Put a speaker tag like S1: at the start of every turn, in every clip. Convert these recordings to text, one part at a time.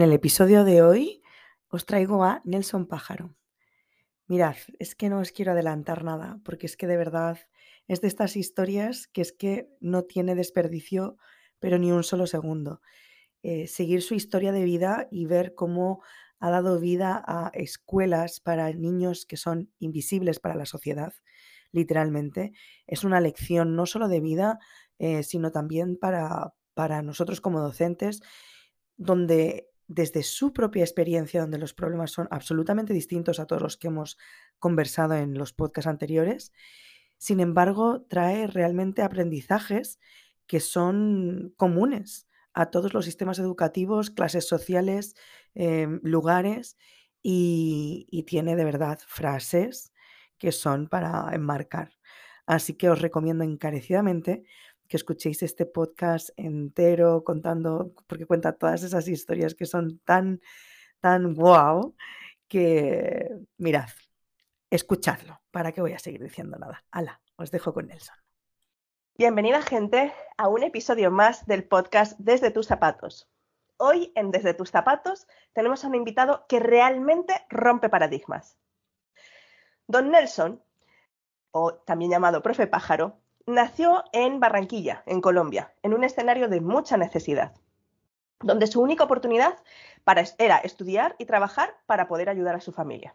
S1: En el episodio de hoy os traigo a Nelson Pájaro. Mirad, es que no os quiero adelantar nada, porque es que de verdad es de estas historias que es que no tiene desperdicio, pero ni un solo segundo. Eh, seguir su historia de vida y ver cómo ha dado vida a escuelas para niños que son invisibles para la sociedad, literalmente, es una lección no solo de vida, eh, sino también para, para nosotros como docentes, donde desde su propia experiencia, donde los problemas son absolutamente distintos a todos los que hemos conversado en los podcasts anteriores, sin embargo, trae realmente aprendizajes que son comunes a todos los sistemas educativos, clases sociales, em, lugares, y, y tiene de verdad frases que son para enmarcar. Así que os recomiendo encarecidamente que escuchéis este podcast entero contando, porque cuenta todas esas historias que son tan, tan wow, que mirad, escuchadlo. ¿Para qué voy a seguir diciendo nada? Hala, os dejo con Nelson.
S2: Bienvenida gente a un episodio más del podcast Desde tus zapatos. Hoy en Desde tus zapatos tenemos a un invitado que realmente rompe paradigmas. Don Nelson, o también llamado Profe Pájaro, Nació en Barranquilla, en Colombia, en un escenario de mucha necesidad, donde su única oportunidad era estudiar y trabajar para poder ayudar a su familia.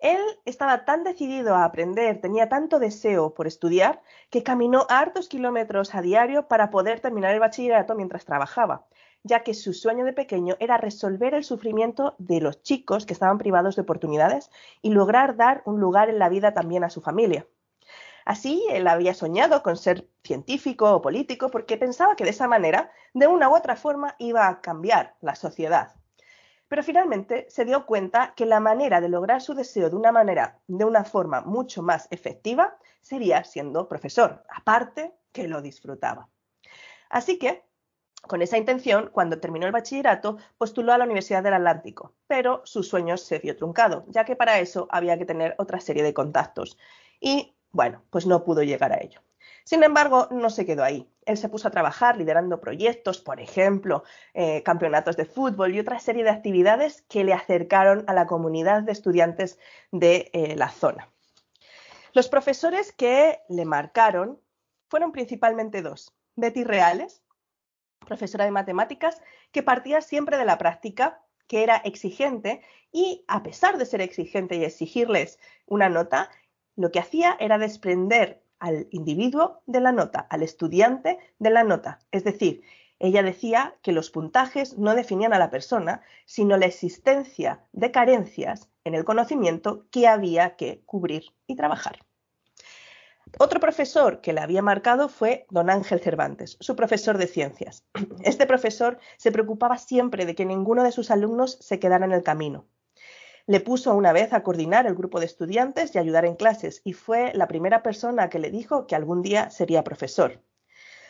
S2: Él estaba tan decidido a aprender, tenía tanto deseo por estudiar, que caminó hartos kilómetros a diario para poder terminar el bachillerato mientras trabajaba, ya que su sueño de pequeño era resolver el sufrimiento de los chicos que estaban privados de oportunidades y lograr dar un lugar en la vida también a su familia. Así, él había soñado con ser científico o político porque pensaba que de esa manera, de una u otra forma, iba a cambiar la sociedad. Pero finalmente se dio cuenta que la manera de lograr su deseo de una manera, de una forma mucho más efectiva, sería siendo profesor, aparte que lo disfrutaba. Así que, con esa intención, cuando terminó el bachillerato, postuló a la Universidad del Atlántico, pero su sueño se vio truncado, ya que para eso había que tener otra serie de contactos. Y bueno, pues no pudo llegar a ello. Sin embargo, no se quedó ahí. Él se puso a trabajar liderando proyectos, por ejemplo, eh, campeonatos de fútbol y otra serie de actividades que le acercaron a la comunidad de estudiantes de eh, la zona. Los profesores que le marcaron fueron principalmente dos. Betty Reales, profesora de matemáticas, que partía siempre de la práctica, que era exigente y a pesar de ser exigente y exigirles una nota, lo que hacía era desprender al individuo de la nota, al estudiante de la nota. Es decir, ella decía que los puntajes no definían a la persona, sino la existencia de carencias en el conocimiento que había que cubrir y trabajar. Otro profesor que le había marcado fue don Ángel Cervantes, su profesor de ciencias. Este profesor se preocupaba siempre de que ninguno de sus alumnos se quedara en el camino. Le puso una vez a coordinar el grupo de estudiantes y ayudar en clases y fue la primera persona que le dijo que algún día sería profesor.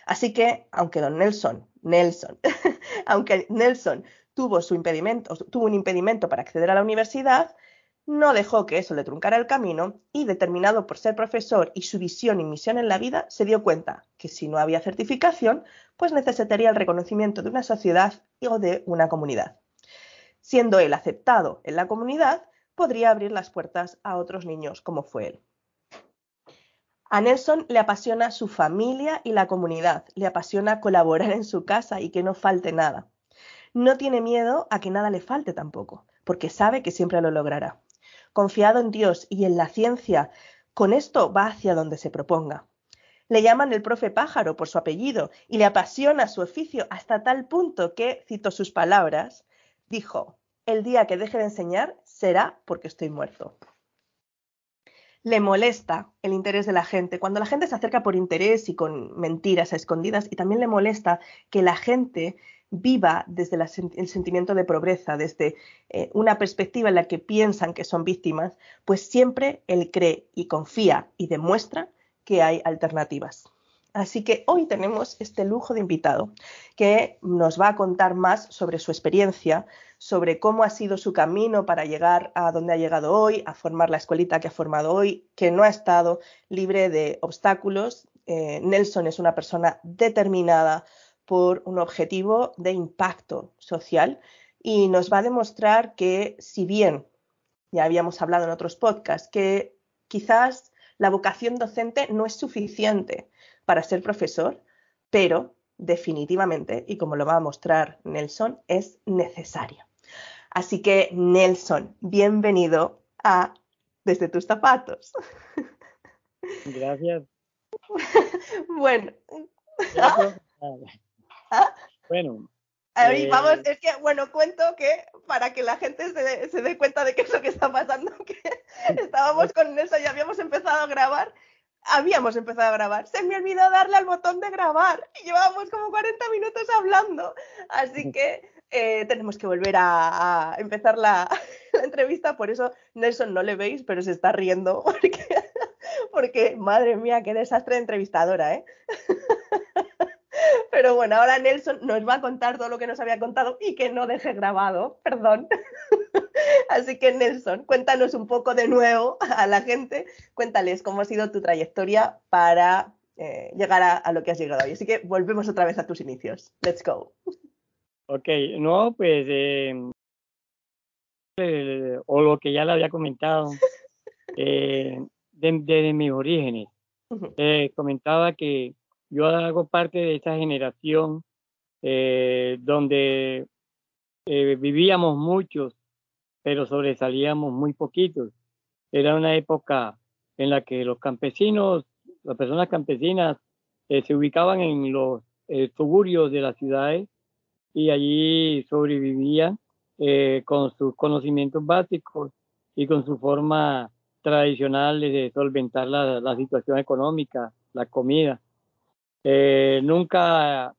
S2: Así que, aunque don Nelson, Nelson, aunque Nelson tuvo, su impedimento, tuvo un impedimento para acceder a la universidad, no dejó que eso le truncara el camino y, determinado por ser profesor y su visión y misión en la vida, se dio cuenta que si no había certificación, pues necesitaría el reconocimiento de una sociedad o de una comunidad siendo él aceptado en la comunidad, podría abrir las puertas a otros niños como fue él. A Nelson le apasiona su familia y la comunidad, le apasiona colaborar en su casa y que no falte nada. No tiene miedo a que nada le falte tampoco, porque sabe que siempre lo logrará. Confiado en Dios y en la ciencia, con esto va hacia donde se proponga. Le llaman el profe pájaro por su apellido y le apasiona su oficio hasta tal punto que, cito sus palabras, dijo, el día que deje de enseñar será porque estoy muerto. Le molesta el interés de la gente, cuando la gente se acerca por interés y con mentiras a escondidas, y también le molesta que la gente viva desde el sentimiento de pobreza, desde eh, una perspectiva en la que piensan que son víctimas, pues siempre él cree y confía y demuestra que hay alternativas. Así que hoy tenemos este lujo de invitado que nos va a contar más sobre su experiencia, sobre cómo ha sido su camino para llegar a donde ha llegado hoy, a formar la escuelita que ha formado hoy, que no ha estado libre de obstáculos. Eh, Nelson es una persona determinada por un objetivo de impacto social y nos va a demostrar que si bien ya habíamos hablado en otros podcasts, que quizás la vocación docente no es suficiente para ser profesor, pero definitivamente, y como lo va a mostrar Nelson, es necesario. Así que, Nelson, bienvenido a Desde tus zapatos.
S3: Gracias.
S2: bueno.
S3: ¿Ah? Bueno,
S2: Ahí, vamos, es que, bueno, cuento que para que la gente se, se, dé cuenta de qué es lo que está pasando, que estábamos con eso y habíamos empezado a grabar, habíamos empezado a grabar, se me olvidó darle al botón de grabar y llevábamos como 40 minutos hablando, así que eh, tenemos que volver a, a empezar la, la, entrevista, por eso Nelson no le veis, pero se está riendo, porque, porque madre mía, qué desastre de entrevistadora, ¿eh? Pero bueno, ahora Nelson nos va a contar todo lo que nos había contado y que no deje grabado, perdón. Así que Nelson, cuéntanos un poco de nuevo a la gente, cuéntales cómo ha sido tu trayectoria para eh, llegar a, a, lo que has llegado hoy. Así que volvemos otra vez a tus inicios. Let's go.
S3: Ok, no, pues, eh, eh, o lo que ya le había comentado, desde de mis orígenes. -huh. comentaba que yo hago parte de esa generación eh, donde eh, vivíamos muchos, pero sobresalíamos muy poquitos. Era una época en la que los campesinos, las personas campesinas, eh, se ubicaban en los suburbios de las ciudades y allí sobrevivían con sus conocimientos básicos y con su forma tradicional de solventar la, la situación económica, la comida. Eh, nunca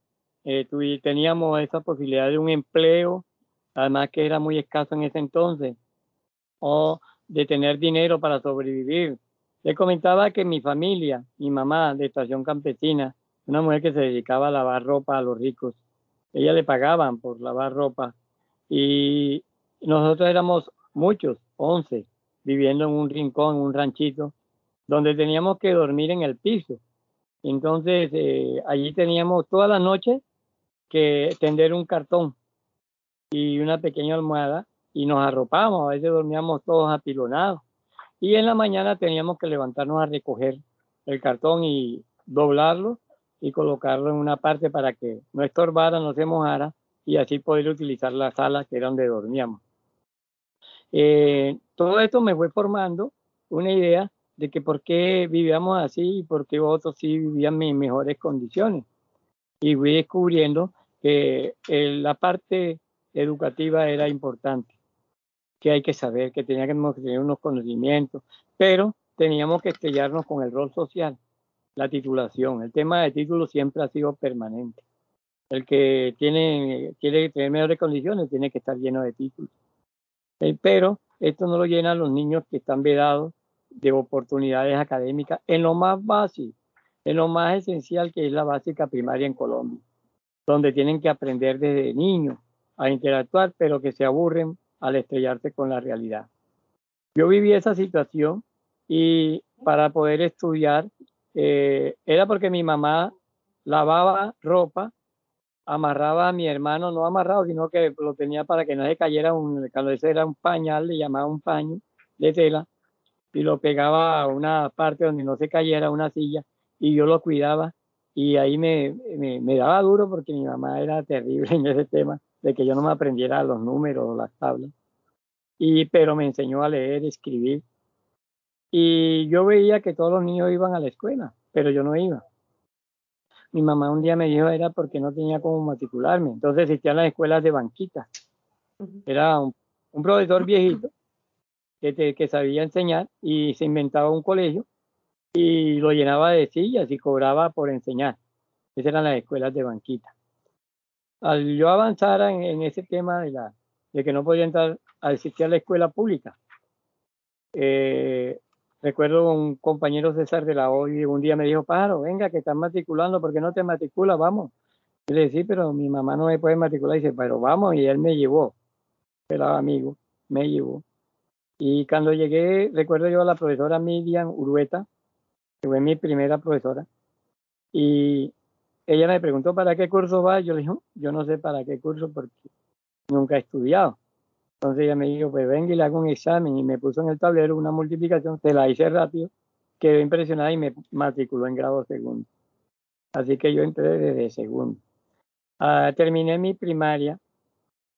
S3: eh, teníamos esa posibilidad de un empleo, además que era muy escaso en ese entonces, o de tener dinero para sobrevivir. Le comentaba que mi familia, mi mamá de estación campesina, una mujer que se dedicaba a lavar ropa a los ricos, ella le pagaban por lavar ropa. Y nosotros éramos muchos, 11, viviendo en un rincón, un ranchito, donde teníamos que dormir en el piso. Entonces, eh, allí teníamos toda la noche que tender un cartón y una pequeña almohada y nos arropamos, a veces dormíamos todos apilonados. Y en la mañana teníamos que levantarnos a recoger el cartón y doblarlo y colocarlo en una parte para que no estorbara, no se mojara y así poder utilizar la sala que era donde dormíamos. Eh, todo esto me fue formando una idea de que por qué vivíamos así y por qué otros sí vivían en mejores condiciones. Y fui descubriendo que eh, la parte educativa era importante, que hay que saber, que teníamos que tener unos conocimientos, pero teníamos que estrellarnos con el rol social, la titulación. El tema de título siempre ha sido permanente. El que tiene, quiere tener mejores condiciones tiene que estar lleno de títulos. Eh, pero esto no lo llenan los niños que están vedados de oportunidades académicas en lo más básico, en lo más esencial que es la básica primaria en Colombia, donde tienen que aprender desde niños a interactuar, pero que se aburren al estrellarse con la realidad. Yo viví esa situación y para poder estudiar eh, era porque mi mamá lavaba ropa, amarraba a mi hermano, no amarrado, sino que lo tenía para que no se cayera, un, cuando ese era un pañal, le llamaba un paño de tela, y lo pegaba a una parte donde no se cayera una silla y yo lo cuidaba y ahí me, me, me, daba duro porque mi mamá era terrible en ese tema de que yo no me aprendiera los números o las tablas. Y pero me enseñó a leer escribir. Y yo veía que todos los niños iban a la escuela pero yo no iba. Mi mamá un día me dijo era porque no tenía cómo matricularme entonces existían las escuelas de banquita. Era un, un profesor viejito que, te, que sabía enseñar y se inventaba un colegio y lo llenaba de sillas y cobraba por enseñar. Esas eran las escuelas de banquita. Al yo avanzar en, en ese tema de, la, de que no podía entrar a asistir a la escuela pública, eh, recuerdo un compañero César de la OI un día me dijo, Pájaro, venga, que estás matriculando, ¿por qué no te matriculas? Vamos. Y le dije, sí, pero mi mamá no me puede matricular. Y dice, pero vamos, y él me llevó, era amigo, me llevó. Y cuando llegué, recuerdo yo a la profesora Miriam Urueta, que fue mi primera profesora, y ella me preguntó para qué curso va. Yo le dije, yo no sé para qué curso, porque nunca he estudiado. Entonces ella me dijo, pues venga y le hago un examen y me puso en el tablero una multiplicación, se la hice rápido, quedó impresionada y me matriculó en grado segundo. Así que yo entré desde segundo. Ah, terminé mi primaria.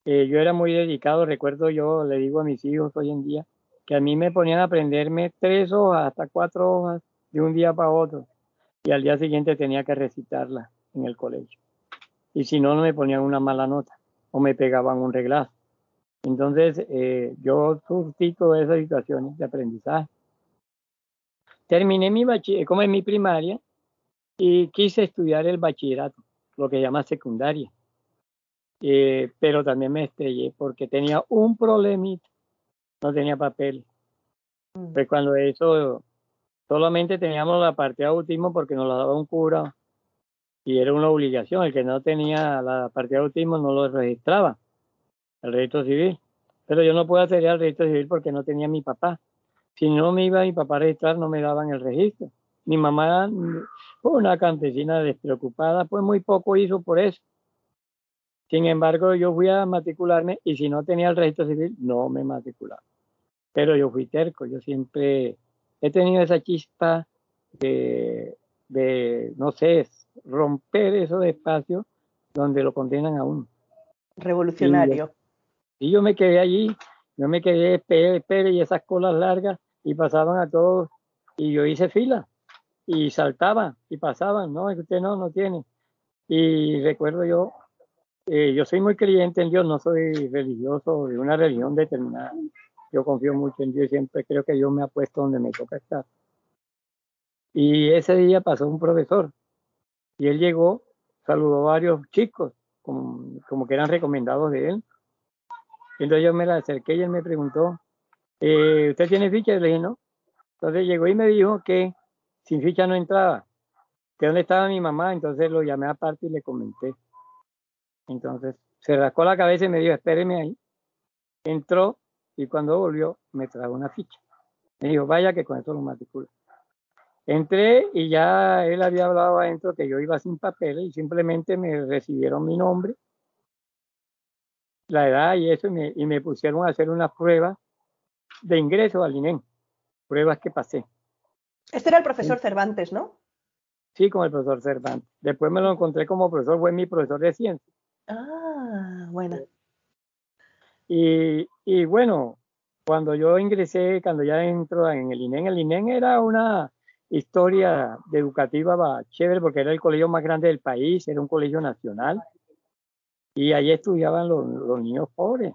S3: Eh, yo era muy dedicado, recuerdo yo, le digo a mis hijos hoy en día, que a mí me ponían a aprenderme tres hojas, hasta cuatro hojas, de un día para otro. Y al día siguiente tenía que recitarla en el colegio. Y si no, no me ponían una mala nota o me pegaban un reglazo. Entonces, eh, yo surtí todas esas situaciones de aprendizaje. Terminé mi bachiller, como en mi primaria, y quise estudiar el bachillerato, lo que llama secundaria. Eh, pero también me estrellé porque tenía un problemita, no tenía papel. Mm. Pues cuando eso, solamente teníamos la parte de autismo porque nos la daba un cura y era una obligación. El que no tenía la parte de autismo no lo registraba el registro civil. Pero yo no puedo hacer el registro civil porque no tenía mi papá. Si no me iba mi papá a registrar, no me daban el registro. Mi mamá, fue una campesina despreocupada, pues muy poco hizo por eso. Sin embargo, yo fui a matricularme y si no tenía el registro civil, no me matriculaba. Pero yo fui terco, yo siempre he tenido esa chispa de, de no sé, romper esos espacios donde lo condenan a uno.
S2: Revolucionario.
S3: Y yo me quedé allí, yo me quedé, espere, espere, y esas colas largas, y pasaban a todos, y yo hice fila, y saltaba, y pasaban, no, es que usted no, no tiene. Y recuerdo yo, eh, yo soy muy creyente en Dios, no soy religioso de una religión determinada. Yo confío mucho en Dios y siempre creo que Dios me ha puesto donde me toca estar. Y ese día pasó un profesor, y él llegó, saludó a varios chicos, como, como que eran recomendados de él, entonces yo me la acerqué y él me preguntó, eh, ¿usted tiene ficha? le dije, no. Entonces llegó y me dijo que sin ficha no entraba, que dónde estaba mi mamá, entonces lo llamé aparte y le comenté. Entonces se rascó la cabeza y me dijo, espéreme ahí. Entró y cuando volvió me trajo una ficha. Me dijo, vaya que con eso lo matricula. Entré y ya él había hablado adentro que yo iba sin papeles y simplemente me recibieron mi nombre la edad y eso, y me, pusieron a hacer una prueba de ingreso al INEM, pruebas que pasé.
S2: Este era el profesor Cervantes, ¿no?
S3: Sí, como el profesor Cervantes. Después me lo encontré como profesor, fue mi profesor de ciencia.
S2: Ah, bueno.
S3: Y, y bueno, cuando yo ingresé, cuando ya entro en el INEM, el INEM era una historia educativa chévere porque era el colegio más grande del país, era un colegio nacional y allí estudiaban los, niños pobres,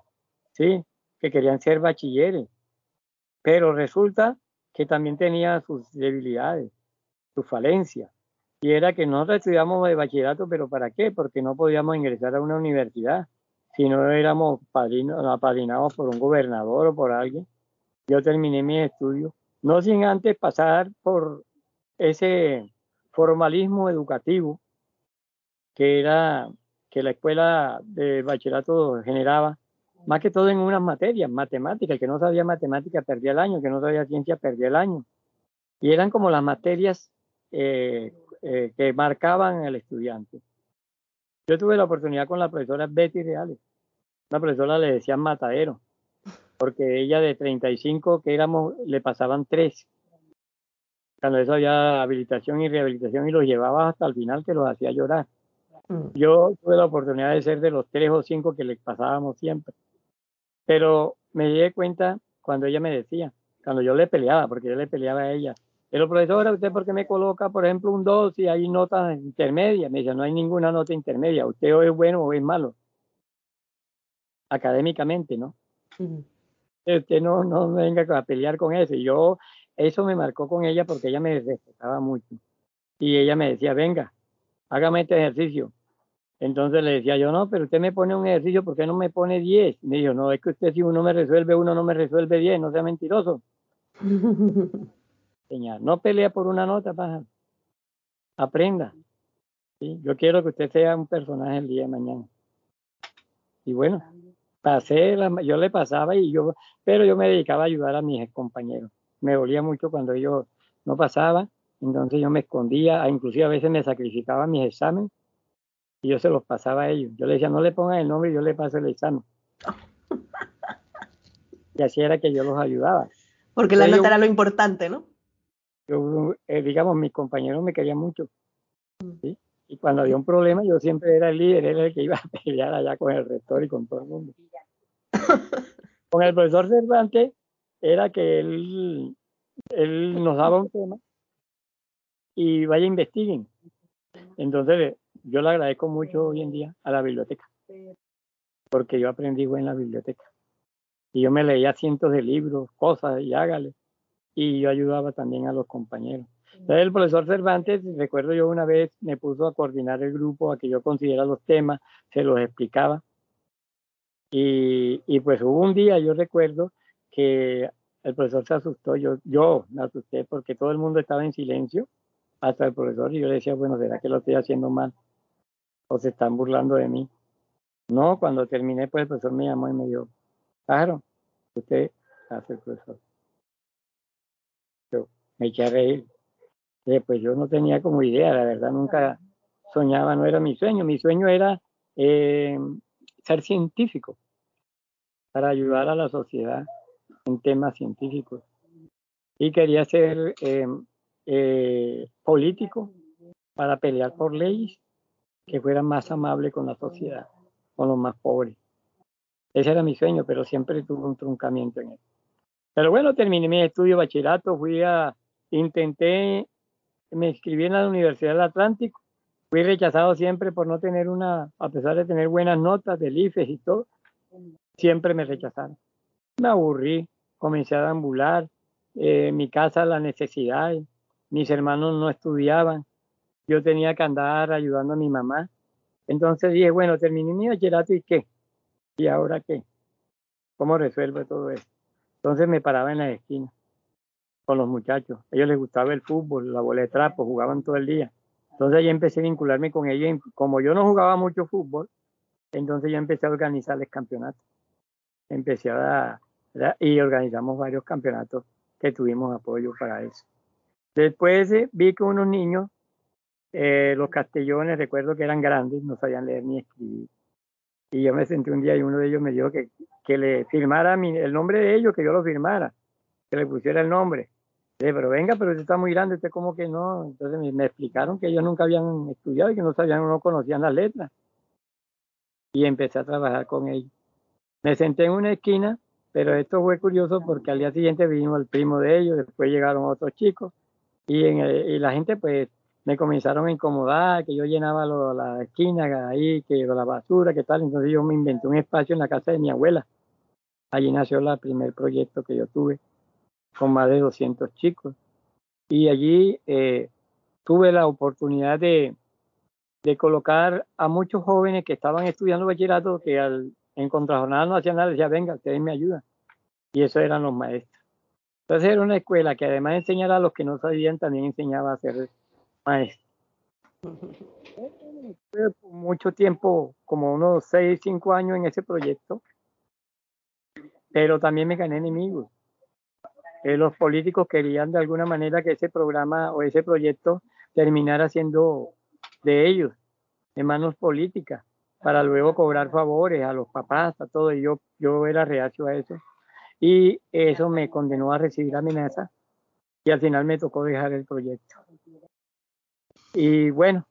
S3: ¿sí? Que querían ser bachilleres. Pero resulta que también tenía sus debilidades, sus falencias. Y era que nosotros estudiamos de bachillerato, pero ¿para qué? Porque no podíamos ingresar a una universidad si no éramos padrinos, apadrinados por un gobernador o por alguien. Yo terminé mi estudio, no sin antes pasar por ese formalismo educativo que era que la escuela de bachillerato generaba, más que todo en unas materias, matemáticas, que no sabía matemática perdía el año, que no sabía ciencia perdía el año. Y eran como las materias eh, eh, que marcaban al estudiante. Yo tuve la oportunidad con la profesora Betty Reales. La profesora le decía matadero, porque ella de 35 que éramos, le pasaban tres. Cuando eso había habilitación y rehabilitación y los llevaba hasta el final que los hacía llorar. Mm. Yo tuve la oportunidad de ser de los tres o cinco que le pasábamos siempre. Pero me di cuenta cuando ella me decía, cuando yo le peleaba, porque yo le peleaba a ella, pero profesora, ¿usted por qué me coloca, por ejemplo, un 2 y hay notas intermedias? Me dice, no hay ninguna nota intermedia, usted o es bueno o es malo. Académicamente, ¿no? Usted no, no venga a pelear con eso. Y yo, eso me marcó con ella porque ella me respetaba mucho. Y ella me decía, venga, hágame este ejercicio. Entonces le decía yo, no, pero usted me pone un ejercicio, ¿por qué no me pone 10? Me dijo, no, es que usted si uno me resuelve uno, no me resuelve 10, no sea mentiroso. Señor, no pelea por una nota, paja. Aprenda. ¿Sí? Yo quiero que usted sea un personaje el día de mañana. Y bueno, pasé, la, yo le pasaba y yo, pero yo me dedicaba a ayudar a mis compañeros. Me dolía mucho cuando ellos no pasaban entonces yo me escondía, inclusive a veces me sacrificaba mis exámenes y yo se los pasaba a ellos. Yo les decía, no le pongan el nombre y yo le paso el examen. Y así era que yo los ayudaba.
S2: Porque la nota era lo importante, ¿no?
S3: Yo, eh, digamos, mis compañeros me querían mucho. ¿sí? Y cuando había un problema, yo siempre era el líder, era el que iba a pelear allá con el rector y con todo el mundo. con el profesor Cervantes era que él, él nos daba un tema y vaya investiguen. Entonces, yo le agradezco mucho hoy en día a la biblioteca, porque yo aprendí en la biblioteca. Y yo me leía cientos de libros, cosas, y hágale. Y yo ayudaba también a los compañeros. El profesor Cervantes, recuerdo yo una vez, me puso a coordinar el grupo, a que yo considerara los temas, se los explicaba. Y, y pues hubo un día, yo recuerdo, que el profesor se asustó, yo, yo me asusté porque todo el mundo estaba en silencio, hasta el profesor, y yo le decía, bueno, ¿será que lo estoy haciendo mal? ¿O se están burlando de mí? No, cuando terminé, pues el profesor me llamó y me dijo, claro, usted hace el profesor. Yo me eché a reír. Pues yo no tenía como idea, la verdad, nunca soñaba, no era mi sueño. Mi sueño era eh, ser científico para ayudar a la sociedad en temas científicos. Y quería ser eh, eh, político para pelear por leyes que fueran más amables con la sociedad, con los más pobres. Ese era mi sueño, pero siempre tuve un truncamiento en él. Pero bueno, terminé mi estudio de bachillerato, fui a, intenté, me inscribí en la Universidad del Atlántico, fui rechazado siempre por no tener una, a pesar de tener buenas notas del IFES y todo, siempre me rechazaron. Me aburrí, comencé a ambular, eh, mi casa la necesidad, mis hermanos no estudiaban, yo tenía que andar ayudando a mi mamá. Entonces dije, bueno, terminé mi bachillerato y qué, y ahora qué, cómo resuelvo todo eso. Entonces me paraba en la esquina con los muchachos. A ellos les gustaba el fútbol, la bola de trapo, jugaban todo el día. Entonces ahí empecé a vincularme con ellos. Como yo no jugaba mucho fútbol, entonces yo empecé a organizarles campeonatos. Empecé a, y organizamos varios campeonatos que tuvimos apoyo para eso. Después eh, vi que unos niños, eh, los castellones, recuerdo que eran grandes, no sabían leer ni escribir. Y yo me senté un día y uno de ellos me dijo que, que le firmara el nombre de ellos, que yo lo firmara, que le pusiera el nombre. Dije, pero venga, pero usted está muy grande, usted como que no. Entonces me, explicaron que ellos nunca habían estudiado y que no sabían, no conocían las letras. Y empecé a trabajar con ellos. Me senté en una esquina pero esto fue curioso porque al día siguiente vino el primo de ellos, después llegaron otros chicos y, en la gente pues me comenzaron a incomodar, que yo llenaba la esquina ahí, que la basura, que tal. Entonces yo me inventé un espacio en la casa de mi abuela. Allí nació el primer proyecto que yo tuve con más de 200 chicos. Y allí eh, tuve la oportunidad de, colocar a muchos jóvenes que estaban estudiando bachillerato que al en Contrajornada Nacional decía, venga, ustedes me ayudan. Y eso eran los maestros. Entonces era una escuela que además de enseñar a los que no sabían, también enseñaba a ser maestro. mucho tiempo, como unos 6, 5 años en ese proyecto, pero también me gané enemigos. Eh, los políticos querían de alguna manera que ese programa o ese proyecto terminara siendo de ellos, de manos políticas para luego cobrar favores a los papás, a todo, y yo, yo era reacio a eso. Y eso me condenó a recibir amenazas y al final me tocó dejar el proyecto. Y bueno,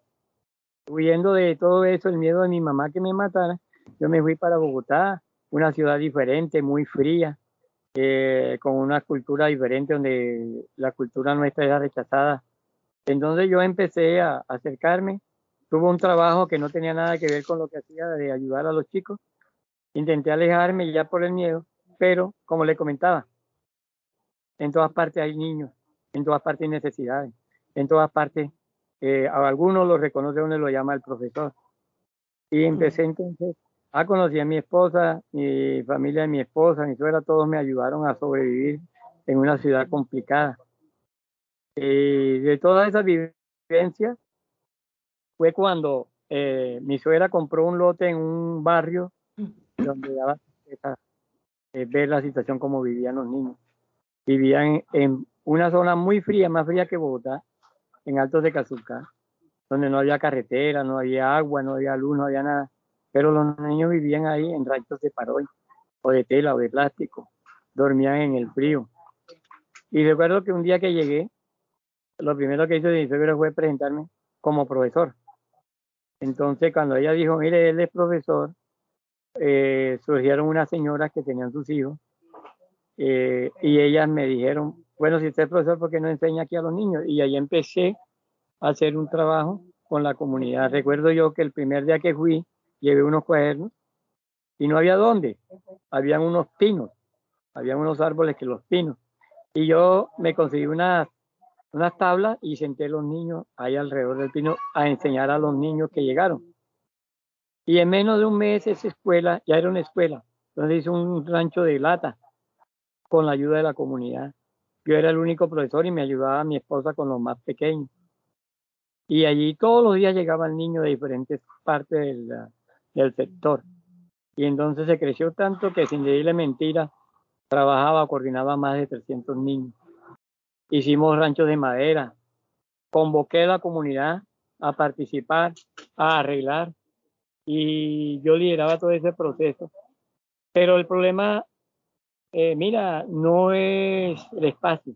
S3: huyendo de todo eso, el miedo de mi mamá que me matara, yo me fui para Bogotá, una ciudad diferente, muy fría, eh, con una cultura diferente donde la cultura nuestra era rechazada. Entonces yo empecé a acercarme Tuve un trabajo que no tenía nada que ver con lo que hacía de ayudar a los chicos. Intenté alejarme ya por el miedo, pero como le comentaba, en todas partes hay niños, en todas partes hay necesidades, en todas partes eh, a algunos lo reconoce uno lo llama el profesor. Y empecé entonces a conocer a mi esposa, mi familia de mi esposa, mi suegra, todos me ayudaron a sobrevivir en una ciudad complicada. Y de todas esas vivencias, fue cuando eh, mi suegra compró un lote en un barrio donde daba eh, ver la situación como vivían los niños. Vivían en una zona muy fría, más fría que Bogotá, en Altos de Cazucá, donde no había carretera, no había agua, no había luz, no había nada. Pero los niños vivían ahí en ranchos de paroy, o de tela, o de plástico. dormían en el frío. Y recuerdo que un día que llegué, lo primero que hizo de febrero fue presentarme como profesor. Entonces, cuando ella dijo, mire, él es profesor, eh, surgieron unas señoras que tenían sus hijos eh, y ellas me dijeron, bueno, si usted es profesor, ¿por qué no enseña aquí a los niños? Y ahí empecé a hacer un trabajo con la comunidad. Recuerdo yo que el primer día que fui, llevé unos cuadernos y no había dónde. Habían unos pinos, habían unos árboles que los pinos. Y yo me conseguí unas, unas tablas y senté a los niños ahí alrededor del pino a enseñar a los niños que llegaron. Y en menos de un mes esa escuela, ya era una escuela, entonces hice un rancho de lata con la ayuda de la comunidad. Yo era el único profesor y me ayudaba mi esposa con los más pequeños. Y allí todos los días llegaban niños de diferentes partes del, del sector. Y entonces se creció tanto que sin decirle mentira, trabajaba, coordinaba más de 300 niños. Hicimos ranchos de madera. Convoqué a la comunidad a participar, a arreglar y yo lideraba todo ese proceso. Pero el problema, eh, mira, no es el espacio.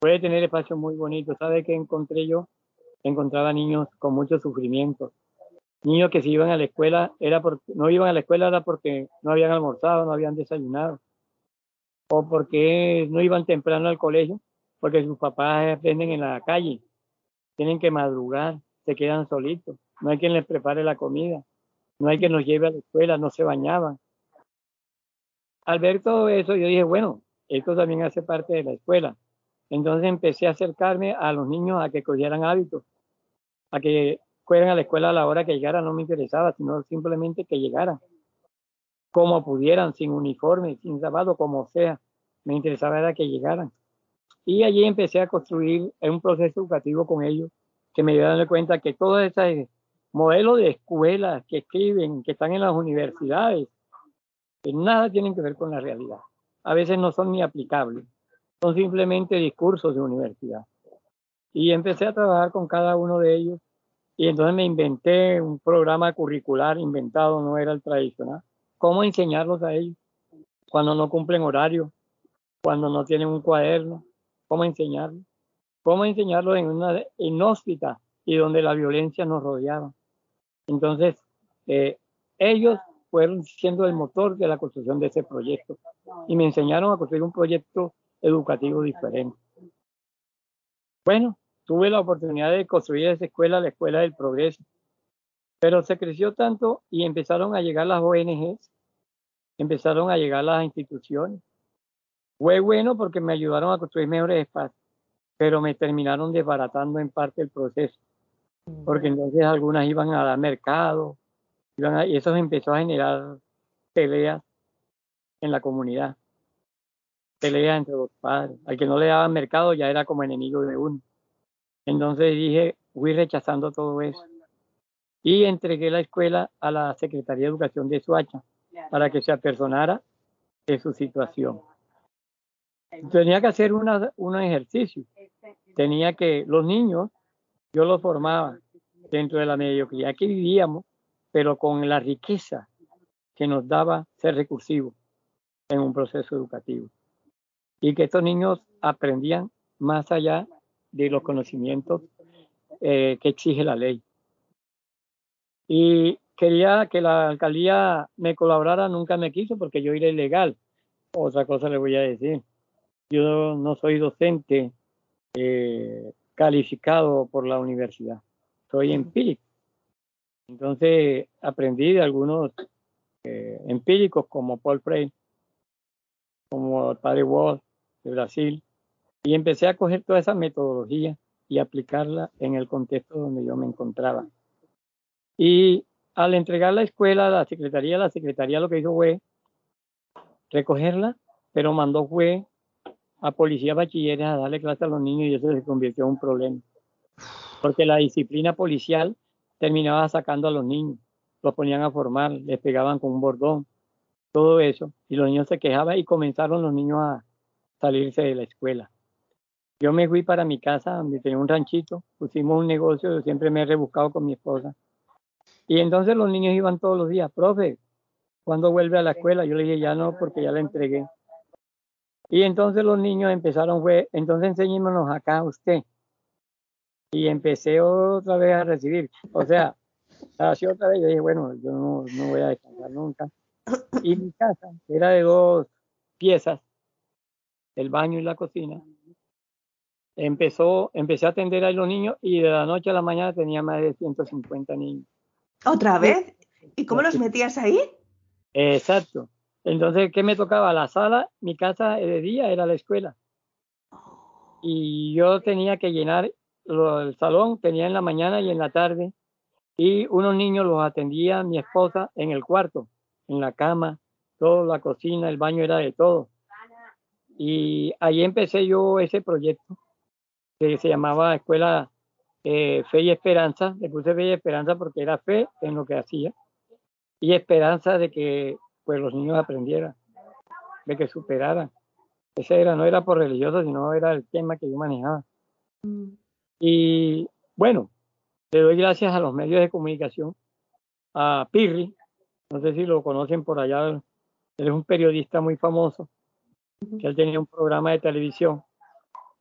S3: Puede tener espacio muy bonito. ¿Sabe qué encontré yo? Encontraba niños con mucho sufrimiento. Niños que si iban a la escuela, era porque, no iban a la escuela era porque no habían almorzado, no habían desayunado. O porque no iban temprano al colegio, porque sus papás aprenden en la calle. Tienen que madrugar, se quedan solitos no hay quien les prepare la comida, no hay quien nos lleve a la escuela, no se bañaban. Al ver todo eso, yo dije, bueno, esto también hace parte de la escuela. Entonces empecé a acercarme a los niños a que cogieran hábitos, a que fueran a la escuela a la hora que llegaran, no me interesaba, sino simplemente que llegaran, como pudieran, sin uniforme, sin zapato, como sea. Me interesaba era que llegaran. Y allí empecé a construir un proceso educativo con ellos, que me dio a cuenta que todas esas modelos de escuelas que escriben, que están en las universidades, que nada tienen que ver con la realidad. A veces no son ni aplicables, son simplemente discursos de universidad. Y empecé a trabajar con cada uno de ellos y entonces me inventé un programa curricular inventado, no era el tradicional. ¿Cómo enseñarlos a ellos cuando no cumplen horario, cuando no tienen un cuaderno? ¿Cómo enseñarlos? ¿Cómo enseñarlos en una inhóspita y donde la violencia nos rodeaba? Entonces, eh, ellos fueron siendo el motor de la construcción de ese proyecto y me enseñaron a construir un proyecto educativo diferente. Bueno, tuve la oportunidad de construir esa escuela, la Escuela del Progreso, pero se creció tanto y empezaron a llegar las ONGs, empezaron a llegar las instituciones. Fue bueno porque me ayudaron a construir mejores espacios, pero me terminaron desbaratando en parte el proceso porque entonces algunas iban a dar mercado, iban y eso empezó a generar peleas en la comunidad, peleas entre los padres. Al que no le daban mercado ya era como enemigo de uno. Entonces dije, fui rechazando todo eso. Y entregué la escuela a la Secretaría de Educación de Suacha para que se apersonara de su situación. Tenía que hacer una, un ejercicio. Tenía que, los niños yo lo formaba dentro de la mediocridad que vivíamos, pero con la riqueza que nos daba ser recursivo en un proceso educativo. Y que estos niños aprendían más allá de los conocimientos eh, que exige la ley. Y quería que la alcaldía me colaborara, nunca me quiso porque yo era ilegal. Otra cosa le voy a decir. Yo no soy docente eh, calificado por la universidad. Soy empírico. Entonces aprendí de algunos eh, empíricos como Paul Freire, como el padre Walsh de Brasil, y empecé a coger toda esa metodología y aplicarla en el contexto donde yo me encontraba. Y al entregar la escuela a la secretaría, la secretaría lo que hizo fue recogerla, pero mandó fue a policías bachilleres a darle clase a los niños y eso se convirtió en un problema. Porque la disciplina policial terminaba sacando a los niños, los ponían a formar, les pegaban con un bordón, todo eso, y los niños se quejaban y comenzaron los niños a salirse de la escuela. Yo me fui para mi casa, donde tenía un ranchito, pusimos un negocio, yo siempre me he rebuscado con mi esposa. Y entonces los niños iban todos los días, profe, ¿cuándo vuelve a la escuela? Yo le dije, ya no, porque ya la entregué. Y entonces los niños empezaron, fue, entonces enséñenos acá usted. Y empecé otra vez a recibir. O sea, así otra vez, yo dije, bueno, yo no, no voy a descansar nunca. Y mi casa era de dos piezas, el baño y la cocina. Empezó, empecé a atender a los niños y de la noche a la mañana tenía más de 150 niños.
S2: ¿Otra vez? ¿Y cómo los metías ahí?
S3: Exacto. Entonces, ¿qué me tocaba? La sala, mi casa de día era la escuela. Y yo tenía que llenar el salón, tenía en la mañana y en la tarde. Y unos niños los atendía mi esposa en el cuarto, en la cama, toda la cocina, el baño era de todo. Y ahí empecé yo ese proyecto que se llamaba Escuela eh, Fe y Esperanza. Le puse Fe y Esperanza porque era fe en lo que hacía y esperanza de que pues los niños aprendieran, de que superaran. Ese era, no era por religioso, sino era el tema que yo manejaba. Mm. Y bueno, le doy gracias a los medios de comunicación, a Pirri, no sé si lo conocen por allá, él es un periodista muy famoso, que él tenía un programa de televisión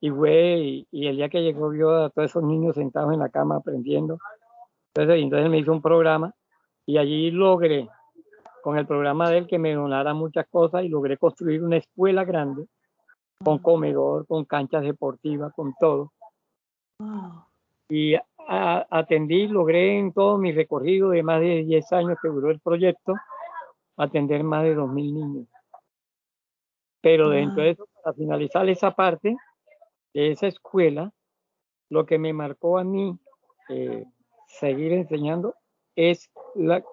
S3: y fue, y, el día que llegó vio a todos esos niños sentados en la cama aprendiendo. Entonces, entonces me hizo un programa y allí logré con el programa de él que me donara muchas cosas y logré construir una escuela grande con comedor, con canchas deportivas, con todo. Y atendí, logré en todo mi recorrido de más de 10 años que duró el proyecto, atender más de 2.000 niños. Pero dentro de eso, para finalizar esa parte de esa escuela, lo que me marcó a mí eh, seguir enseñando es la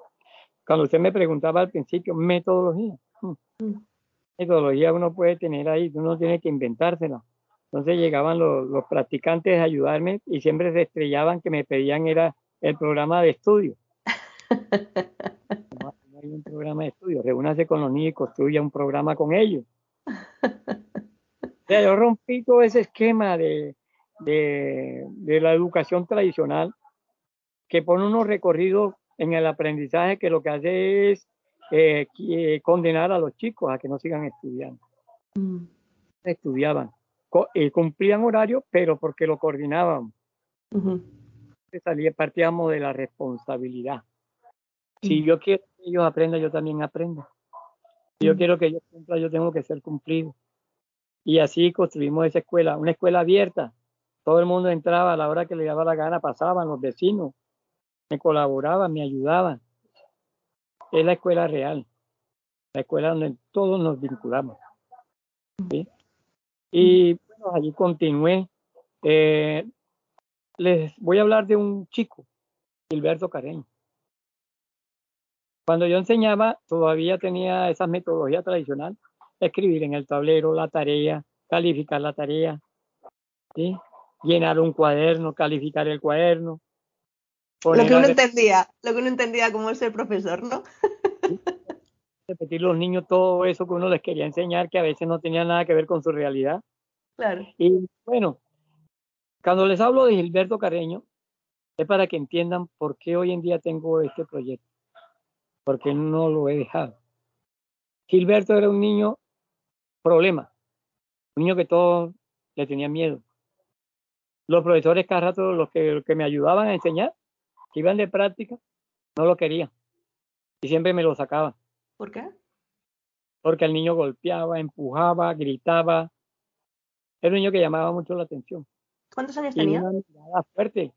S3: cuando usted me preguntaba al principio, metodología. Mm. Mm. Metodología uno puede tener ahí, uno tiene que inventársela. Entonces llegaban los, practicantes a ayudarme y siempre se estrellaban que me pedían era el programa de estudio. no, hay un programa de estudio, reúnase con los niños y construya un programa con ellos. O sea, yo rompí todo ese esquema de, de, de la educación tradicional que pone unos recorridos en el aprendizaje que lo que hace es eh, eh, condenar a los chicos a que no sigan estudiando. Mm. Estudiaban, eh, cumplían horario, pero porque lo coordinaban. partíamos de la responsabilidad. Si yo quiero que ellos aprendan, yo también aprendo. Si yo mm. quiero que ellos cumplan, yo tengo que ser cumplido. Y así construimos esa escuela, una escuela abierta. Todo el mundo entraba a la hora que le daba la gana, pasaban los vecinos, me colaboraban, me ayudaban. Es la escuela real, la escuela donde todos nos vinculamos. Y bueno, allí continué. Eh, les voy a hablar de un chico, Gilberto Careño. Cuando yo enseñaba, todavía tenía esa metodología tradicional, escribir en el tablero la tarea, calificar la tarea, llenar un cuaderno, calificar el cuaderno,
S2: lo que uno entendía, lo que uno entendía como ser profesor, ¿no?
S3: Repetir los niños todo eso que uno les quería enseñar, que a veces no tenía nada que ver con su realidad.
S2: Claro.
S3: Y bueno, cuando les hablo de Gilberto Carreño, es para que entiendan por qué hoy en día tengo este proyecto, porque no lo he dejado. Gilberto era un niño problema, un niño que todos le tenían miedo. Los profesores cada rato, los que, los que me ayudaban a enseñar, iban de práctica, no lo quería. Y siempre me lo sacaba.
S2: ¿Por qué?
S3: Porque el niño golpeaba, empujaba, gritaba. Era un niño que llamaba mucho la atención.
S2: ¿Cuántos años tenía?
S3: Una mirada fuerte.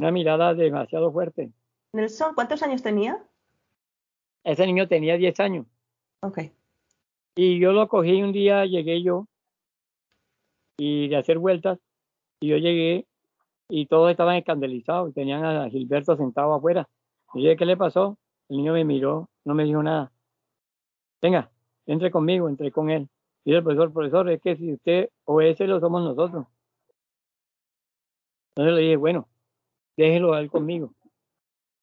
S3: Una mirada demasiado fuerte.
S2: Nelson, ¿cuántos años tenía?
S3: Ese niño tenía 10 años.
S2: Ok.
S3: Y yo lo cogí un día, llegué yo, y de hacer vueltas, y yo llegué y todos estaban escandalizados. Tenían a Gilberto sentado afuera. Y yo, ¿qué le pasó? El niño me miró, no me dijo nada. Venga, entre conmigo, entré con él. Y el profesor, profesor, es que si usted o ese lo somos nosotros. Entonces le dije, bueno, déjelo a él conmigo.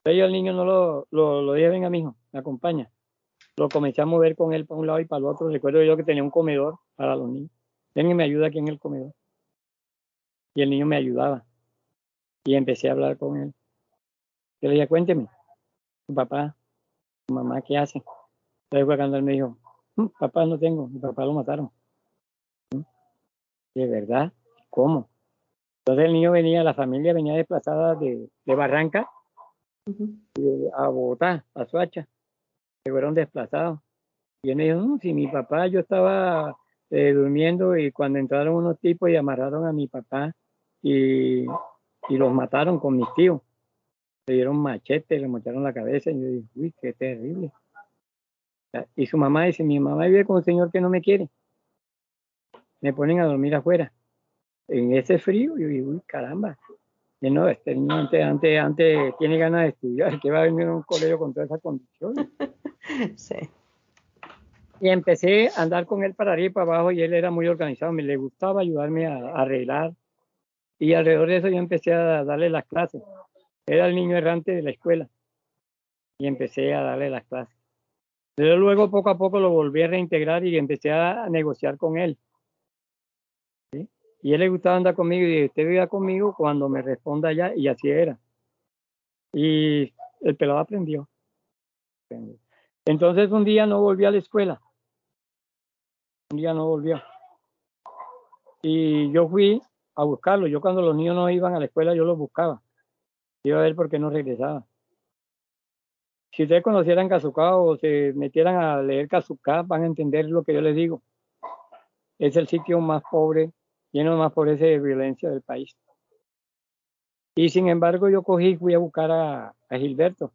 S3: Pero al niño no lo, lo, lo dije, venga, mijo, me acompaña. Lo comencé a mover con él para un lado y para el otro. Recuerdo yo que tenía un comedor para los niños. Venga me ayuda aquí en el comedor. Y el niño me ayudaba. Y empecé a hablar con él. Yo le dije, cuénteme, tu papá, tu mamá, ¿qué hacen? Entonces cuando él me dijo, mm, papá no tengo, mi papá lo mataron. De verdad, ¿cómo? Entonces el niño venía, la familia venía desplazada de, Barranca a Bogotá, a Suacha. Se fueron desplazados. Y él me dijo, no, si mi papá, yo estaba eh, durmiendo y cuando entraron unos tipos y amarraron a mi papá y, y los mataron con mis tíos. Le dieron machete, le mocharon la cabeza y yo dije, uy, qué terrible. Y su mamá dice, mi mamá vive con un señor que no me quiere. Me ponen a dormir afuera. En ese frío, yo digo, uy, caramba. Y no, este niño antes, antes, antes tiene ganas de estudiar, que va a venir a un colegio con todas esas condiciones. Sí. Y empecé a andar con él para arriba y para abajo y él era muy organizado, me le gustaba ayudarme a, a arreglar. Y alrededor de eso yo empecé a darle las clases. Era el niño errante de la escuela y empecé a darle las clases. Pero luego poco a poco lo volví a reintegrar y empecé a negociar con él. Y él le gustaba andar conmigo y dije, usted viva conmigo cuando me responda ya, y así era. Y el pelado aprendió. Entonces un día no volvió a la escuela. Un día no volvió. Y yo fui a buscarlo. Yo cuando los niños no iban a la escuela, yo los buscaba. Iba a ver por qué no regresaba. Si ustedes conocieran Kazuka o se metieran a leer Kazuka, van a entender lo que yo les digo. Es el sitio más pobre, lleno más pobreza y violencia del país. Y sin embargo, yo cogí y fui a buscar a, Gilberto.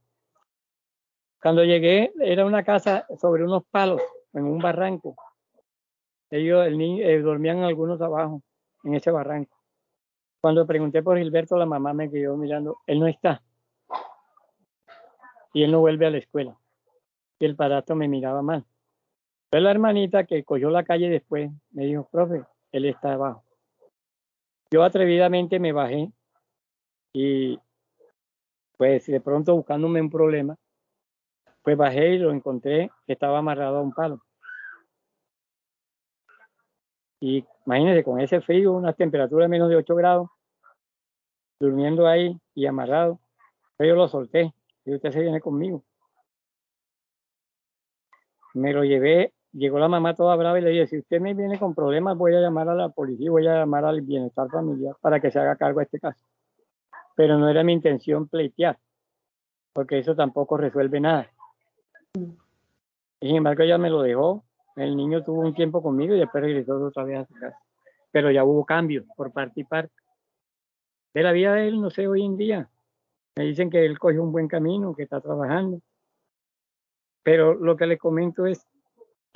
S3: Cuando llegué, era una casa sobre unos palos, en un barranco. Ellos el niño, eh, dormían algunos abajo, en ese barranco. Cuando pregunté por Gilberto, la mamá me quedó mirando, él no está y él no vuelve a la escuela. Y el parato me miraba mal. Fue la hermanita que cogió la calle después, me dijo, profe, él está abajo. Yo atrevidamente me bajé y pues de pronto buscándome un problema, pues bajé y lo encontré que estaba amarrado a un palo. Y imagínense, con ese frío, una temperatura de menos de 8 grados, durmiendo ahí y amarrado, yo lo solté y usted se viene conmigo. Me lo llevé, llegó la mamá toda brava y le dije, si usted me viene con problemas, voy a llamar a la policía, voy a llamar al bienestar familiar para que se haga cargo de este caso. Pero no era mi intención pleitear, porque eso tampoco resuelve nada. Sin embargo, ella me lo dejó. El niño tuvo un tiempo conmigo y después regresó otra vez a su casa. Pero ya hubo cambios por parte y parte. De la vida de él, no sé, hoy en día, me dicen que él coge un buen camino, que está trabajando. Pero lo que le comento es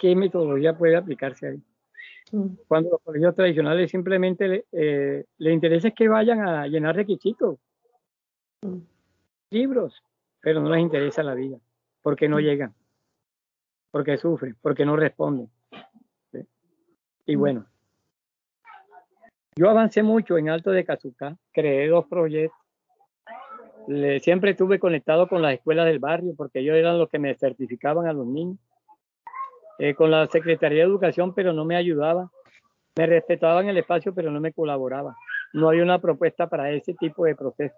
S3: qué metodología puede aplicarse ahí. Mm. Cuando los colegios tradicionales simplemente le, eh, interesa es que vayan a llenar requisitos, mm. libros, pero no les interesa la vida, porque no mm. llegan, porque sufren, porque no responden. Y bueno, yo avancé mucho en Alto de Cazucá, creé dos proyectos siempre estuve conectado con las escuelas del barrio porque ellos eran los que me certificaban a los niños. Eh, con la Secretaría de Educación, pero no me ayudaba. Me respetaban el espacio, pero no me colaboraba. No había una propuesta para ese tipo de proceso.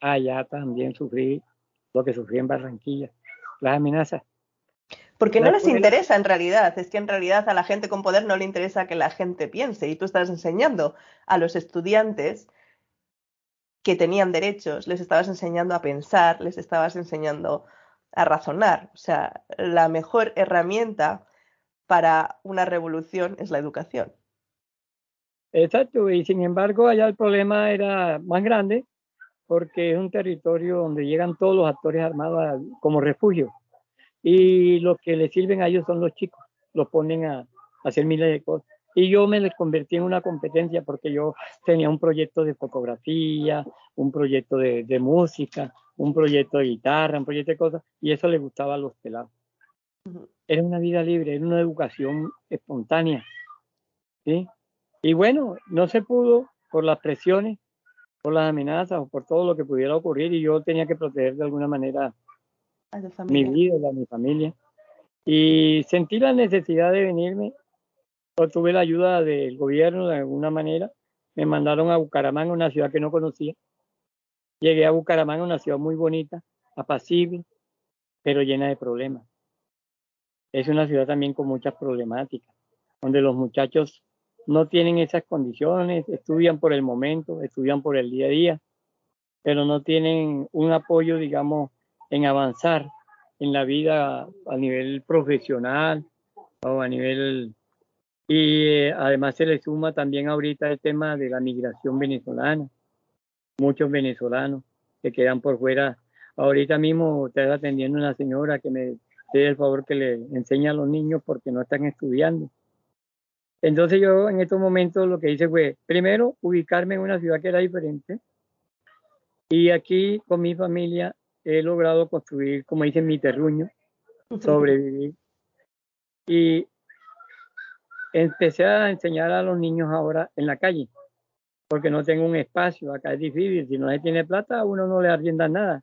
S3: Allá también sufrí lo que sufrí en Barranquilla, las amenazas.
S2: Porque no les interesa en realidad, es que en realidad a la gente con poder no le interesa que la gente piense y tú estás enseñando a los estudiantes que tenían derechos, les estabas enseñando a pensar, les estabas enseñando a razonar. O sea, la mejor herramienta para una revolución es la educación.
S3: Exacto, y sin embargo allá el problema era más grande porque es un territorio donde llegan todos los actores armados como refugio y lo que les sirven a ellos son los chicos, los ponen a hacer miles de cosas. Y yo me convertí en una competencia porque yo tenía un proyecto de fotografía, un proyecto de, música, un proyecto de guitarra, un proyecto de cosas, y eso le gustaba a los pelados. Era una vida libre, era una educación espontánea. ¿sí? Y bueno, no se pudo por las presiones, por las amenazas o por todo lo que pudiera ocurrir, y yo tenía que proteger de alguna manera mi vida, a mi familia. Y sentí la necesidad de venirme tuve la ayuda del gobierno de alguna manera. Me mandaron a Bucaramanga, una ciudad que no conocía. Llegué a Bucaramanga, una ciudad muy bonita, apacible, pero llena de problemas. Es una ciudad también con muchas problemáticas, donde los muchachos no tienen esas condiciones, estudian por el momento, estudian por el día a día, pero no tienen un apoyo, digamos, en avanzar en la vida a nivel profesional o a nivel... Y eh, además se le suma también ahorita el tema de la migración venezolana. Muchos venezolanos que quedan por fuera. Ahorita mismo estoy atendiendo una señora que me pide el favor que le enseñe a los niños porque no están estudiando entonces yo en estos momentos lo que hice fue, primero, ubicarme en una ciudad que era diferente. Y aquí con mi familia he logrado construir, como dicen, mi terruño, sobrevivir. Y empecé a enseñar a los niños ahora en la calle, porque no tengo un espacio, acá es difícil, si no se tiene plata a uno no le arrienda nada,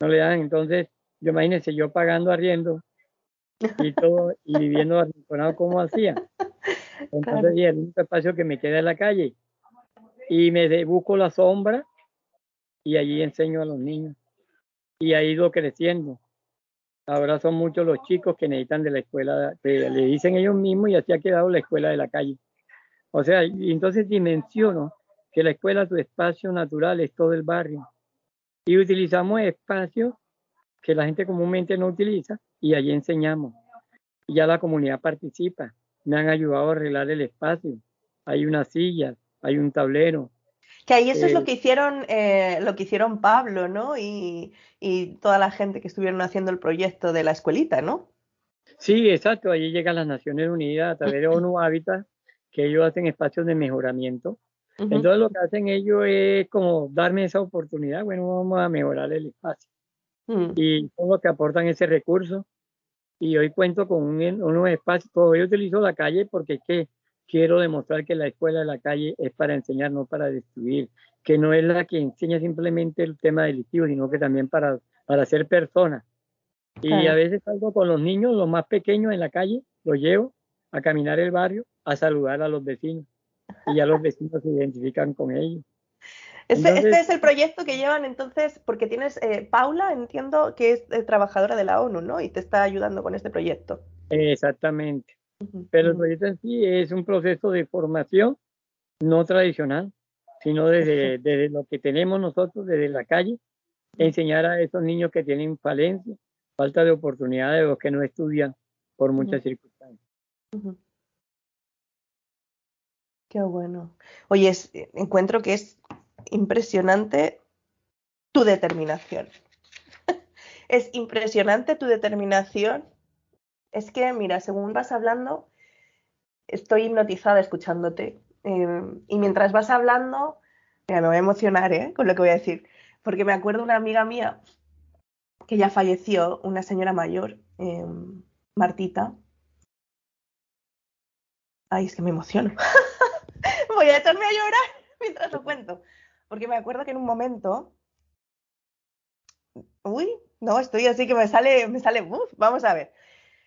S3: no le dan, entonces, yo imagínense yo pagando arriendo y todo, y viviendo arrinconado como hacía. Entonces, el único espacio que me queda en la calle. Y me busco la sombra y allí enseño a los niños. Y ha ido creciendo. Ahora son muchos los chicos que necesitan de la escuela, que le dicen ellos mismos y así ha quedado la escuela de la calle. O sea, y entonces dimensiono que la escuela, su espacio natural es todo el barrio. Y utilizamos espacios que la gente comúnmente no utiliza y allí enseñamos. Y ya la comunidad participa me han ayudado a arreglar el espacio. Hay una silla, hay un tablero.
S2: Que ahí eso es lo eh, que hicieron, eh, lo que hicieron Pablo, ¿no? Y, toda la gente que estuvieron haciendo el proyecto de la escuelita, ¿no?
S3: Sí, exacto. Allí llegan las Naciones Unidas a través de ONU Habitat, que ellos hacen espacios de mejoramiento. Entonces lo que hacen ellos es como darme esa oportunidad, bueno, vamos a mejorar el espacio. Mm. Y todo lo que aportan ese recurso y hoy cuento con un, unos espacios, yo utilizo la calle porque es que quiero demostrar que la escuela de la calle es para enseñar, no para destruir, que no es la que enseña simplemente el tema delictivo, sino que también para, para ser persona. Y a veces salgo con los niños, los más pequeños en la calle, los llevo a caminar el barrio, a saludar a los vecinos. Y ya los vecinos se identifican con ellos.
S2: Este, es el proyecto que llevan entonces, porque tienes, eh, Paula, entiendo que es eh, trabajadora de la ONU, ¿no? Y te está ayudando con este proyecto.
S3: Exactamente. Pero el proyecto en sí es un proceso de formación no tradicional, sino desde, desde lo que tenemos nosotros, desde la calle, enseñar a esos niños que tienen falencia, falta de oportunidades, los que no estudian por muchas circunstancias.
S2: Qué bueno. Oye, encuentro que es impresionante tu determinación. es impresionante tu determinación. Es que, mira, según vas hablando, estoy hipnotizada escuchándote. Em, y mientras vas hablando, mira, me voy a emocionar ¿eh? con lo que voy a decir. Porque me acuerdo una amiga mía que ya falleció, una señora mayor, em, Martita. Ay, es que me emociono. voy a echarme a llorar mientras lo cuento. Porque me acuerdo que en un momento. Uy, no, estoy así que me sale, me sale, uf, vamos a ver.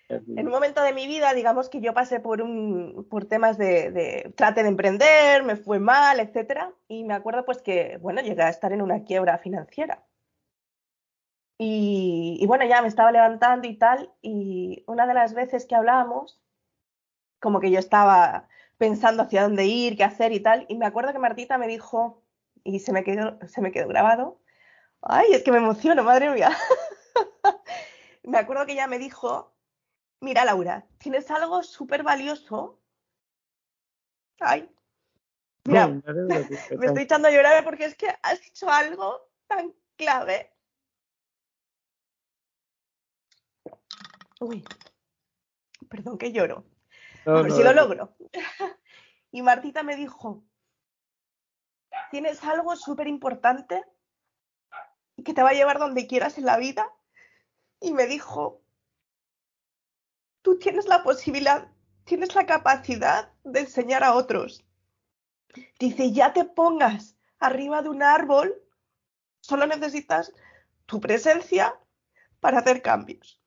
S2: En un momento de mi vida, digamos que yo pasé por un, por temas de, de trate de emprender, me fue mal, etcétera, y me acuerdo pues que, bueno, llegué a estar en una quiebra financiera. Y, y, bueno, ya me estaba levantando y tal, y una de las veces que hablábamos, como que yo estaba pensando hacia dónde ir, qué hacer y tal, y me acuerdo que Martita me dijo, y se me quedó, se me quedó grabado. Ay, es que me emociono, madre mía. me acuerdo que ella me dijo, mira Laura, tienes algo súper valioso. Ay, mira, me estoy echando a llorar porque es que has hecho algo tan clave. Uy, perdón que lloro. A ver si lo logro. y Martita me dijo, tienes algo súper importante que te va a llevar donde quieras en la vida. Y me dijo, tú tienes la posibilidad, tienes la capacidad de enseñar a otros. Dice, ya te pongas arriba de un árbol, solo necesitas tu presencia para hacer cambios.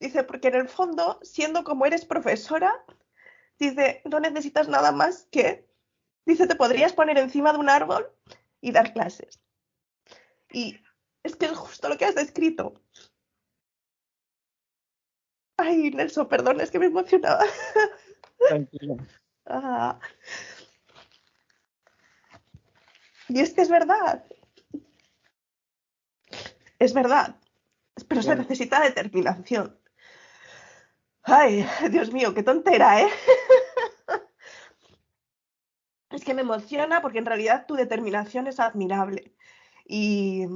S2: Dice, porque en el fondo, siendo como eres profesora, dice, no necesitas nada más que Dice, te podrías poner encima de un árbol y dar clases. Y es que es justo lo que has descrito. Ay, Nelson, perdón, es que me emocionaba.
S3: Tranquilo.
S2: Ah. Y es que es verdad. Es verdad. Pero se necesita determinación. Ay, Dios mío, qué tontera, ¿eh? es que me emociona porque en realidad tu determinación es admirable. Y,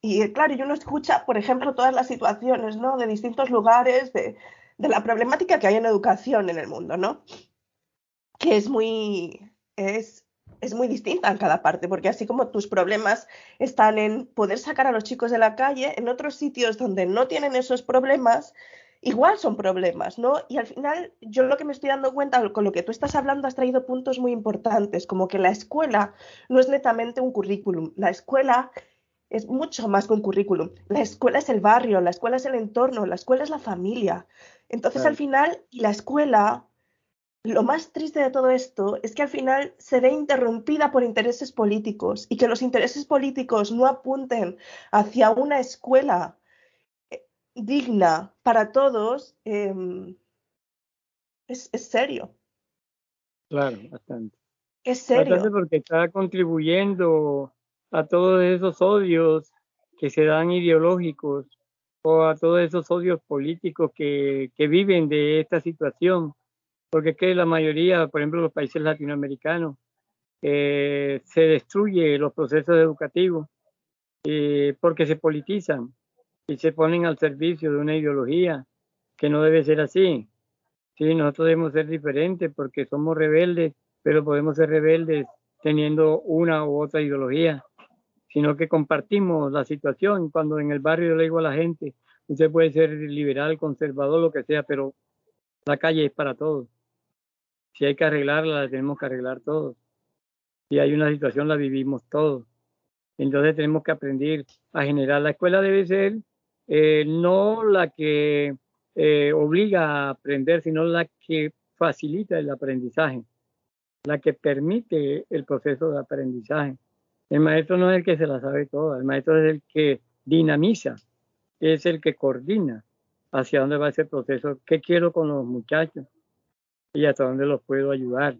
S2: y claro, yo no escucha, por ejemplo, todas las situaciones, ¿no? De distintos lugares, de, de la problemática que hay en educación en el mundo, ¿no? Que es muy, es, es muy distinta en cada parte, porque así como tus problemas están en poder sacar a los chicos de la calle, en otros sitios donde no tienen esos problemas, igual son problemas, ¿no? Y al final, yo lo que me estoy dando cuenta, con lo que tú estás hablando, has traído puntos muy importantes, como que la escuela no es netamente un currículum, la escuela es mucho más que un currículum. La escuela es el barrio, la escuela es el entorno, la escuela es la familia. Entonces, al final, la escuela, lo más triste de todo esto es que al final se ve interrumpida por intereses políticos y que los intereses políticos no apunten hacia una escuela digna para todos, em, es, serio.
S3: Claro, bastante.
S2: Es serio.
S3: Bastante porque está contribuyendo a todos esos odios que se dan ideológicos o a todos esos odios políticos que, que viven de esta situación, porque es que la mayoría, por ejemplo, los países latinoamericanos, eh, se destruye los procesos educativos eh, porque se politizan y se ponen al servicio de una ideología que no debe ser así. Sí, nosotros debemos ser diferentes porque somos rebeldes, pero podemos ser rebeldes teniendo una u otra ideología sino que compartimos la situación. Cuando en el barrio le digo a la gente, usted puede ser liberal, conservador, lo que sea, pero la calle es para todos. Si hay que arreglarla, la tenemos que arreglar todos. Si hay una situación, la vivimos todos. Entonces tenemos que aprender a generar. La escuela debe ser eh, no la que eh, obliga a aprender, sino la que facilita el aprendizaje, la que permite el proceso de aprendizaje. El maestro no es el que se la sabe toda, el maestro es el que dinamiza, es el que coordina hacia dónde va ese proceso, qué quiero con los muchachos y hasta dónde los puedo ayudar,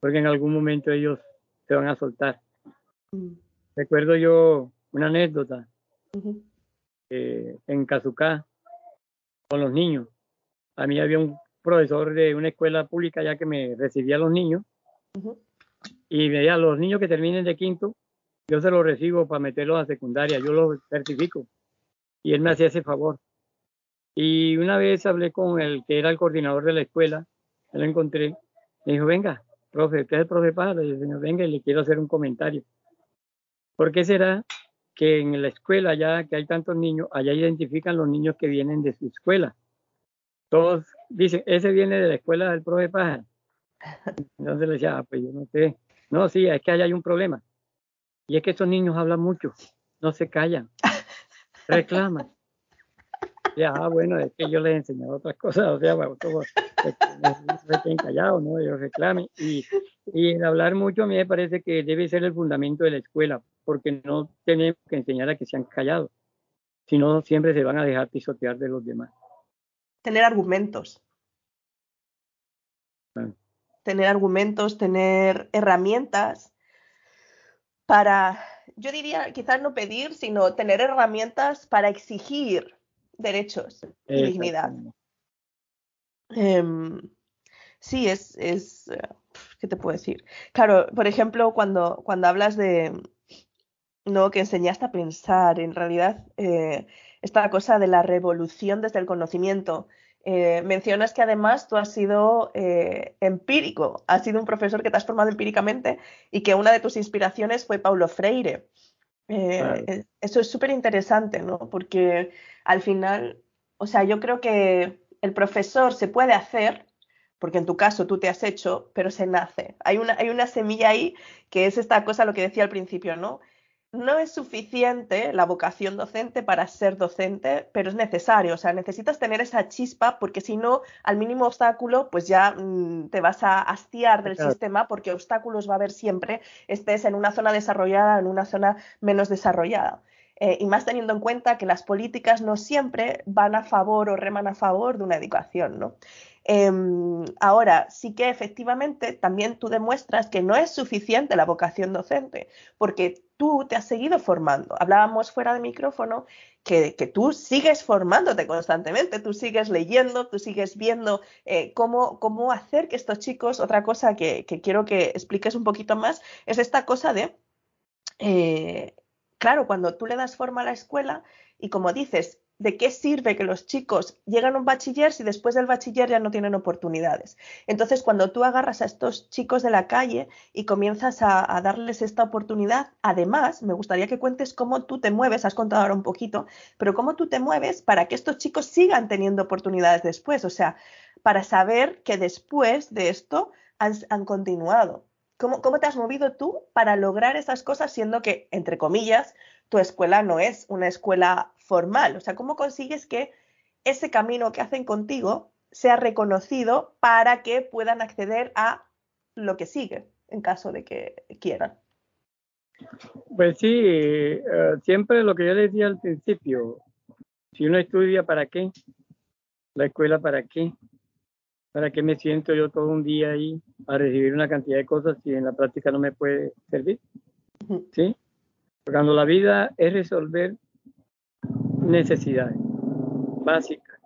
S3: porque en algún momento ellos se van a soltar. Mm. Recuerdo yo una anécdota eh, en Cazucá con los niños. A mí había un profesor de una escuela pública ya que me recibía a los niños y me decía, los niños que terminen de quinto, yo se lo recibo para meterlo a secundaria, yo lo certifico. Y él me hacía ese favor. Y una vez hablé con el que era el coordinador de la escuela, lo encontré, me dijo, venga, profe, usted es el profe padre, y señor, venga, y le quiero hacer un comentario. ¿Por qué será que en la escuela, ya que hay tantos niños, allá identifican los niños que vienen de su escuela? Todos dicen, ese viene de la escuela del profe Pájaro. Entonces le decía, ah, pues yo no sé. No, sí, es que allá hay un problema. Y es que estos niños hablan mucho, no se callan, reclaman. Ya, ah, bueno, es que yo les he enseñado otras cosas, o sea, bueno, todos estén callados, ¿no? Ellos reclamen. Y, y hablar mucho a mí me parece que debe ser el fundamento de la escuela, porque no tenemos que enseñar a que sean callados, sino siempre se van a dejar pisotear de los demás.
S2: Tener argumentos. Tener argumentos, tener herramientas para, yo diría, quizás no pedir, sino tener herramientas para exigir derechos y dignidad. Em, sí, es, es, eh, ¿qué te puedo decir? Claro, por ejemplo, cuando, cuando hablas de, no, que enseñaste a pensar, en realidad, eh, esta cosa de la revolución desde el conocimiento, eh, mencionas que además tú has sido eh, empírico, has sido un profesor que te has formado empíricamente y que una de tus inspiraciones fue Paulo Freire. Eh, eso es súper interesante, ¿no? Porque al final, o sea, yo creo que el profesor se puede hacer, porque en tu caso tú te has hecho, pero se nace. Hay una, hay una semilla ahí que es esta cosa, lo que decía al principio, ¿no? No es suficiente la vocación docente para ser docente, pero es necesario. O sea, necesitas tener esa chispa porque si no, al mínimo obstáculo, pues ya mm, te vas a hastiar del sistema porque obstáculos va a haber siempre, estés en una zona desarrollada o en una zona menos desarrollada. Eh, y más teniendo en cuenta que las políticas no siempre van a favor o reman a favor de una educación, ¿no? Em, ahora, sí que efectivamente también tú demuestras que no es suficiente la vocación docente, porque tú te has seguido formando. Hablábamos fuera de micrófono que, tú sigues formándote constantemente, tú sigues leyendo, tú sigues viendo eh, cómo, cómo, hacer que estos chicos, otra cosa que, quiero que expliques un poquito más, es esta cosa de, eh, claro, cuando tú le das forma a la escuela y como dices, ¿de qué sirve que los chicos llegan a un bachiller si después del bachiller ya no tienen oportunidades? Entonces, cuando tú agarras a estos chicos de la calle y comienzas a, darles esta oportunidad, además, me gustaría que cuentes cómo tú te mueves, has contado ahora un poquito, pero cómo tú te mueves para que estos chicos sigan teniendo oportunidades después, o sea, para saber que después de esto han, han continuado. ¿Cómo, ¿Cómo te has movido tú para lograr esas cosas siendo que, entre comillas, tu escuela no es una escuela formal. O sea, ¿cómo consigues que ese camino que hacen contigo sea reconocido para que puedan acceder a lo que sigue en caso de que quieran?
S3: Pues sí, eh, siempre lo que yo decía al principio, si uno estudia, ¿para qué? La escuela, ¿para qué? ¿Para qué me siento yo todo un día ahí a recibir una cantidad de cosas si en la práctica no me puede servir? ¿Sí? Cuando la vida es resolver necesidades básicas.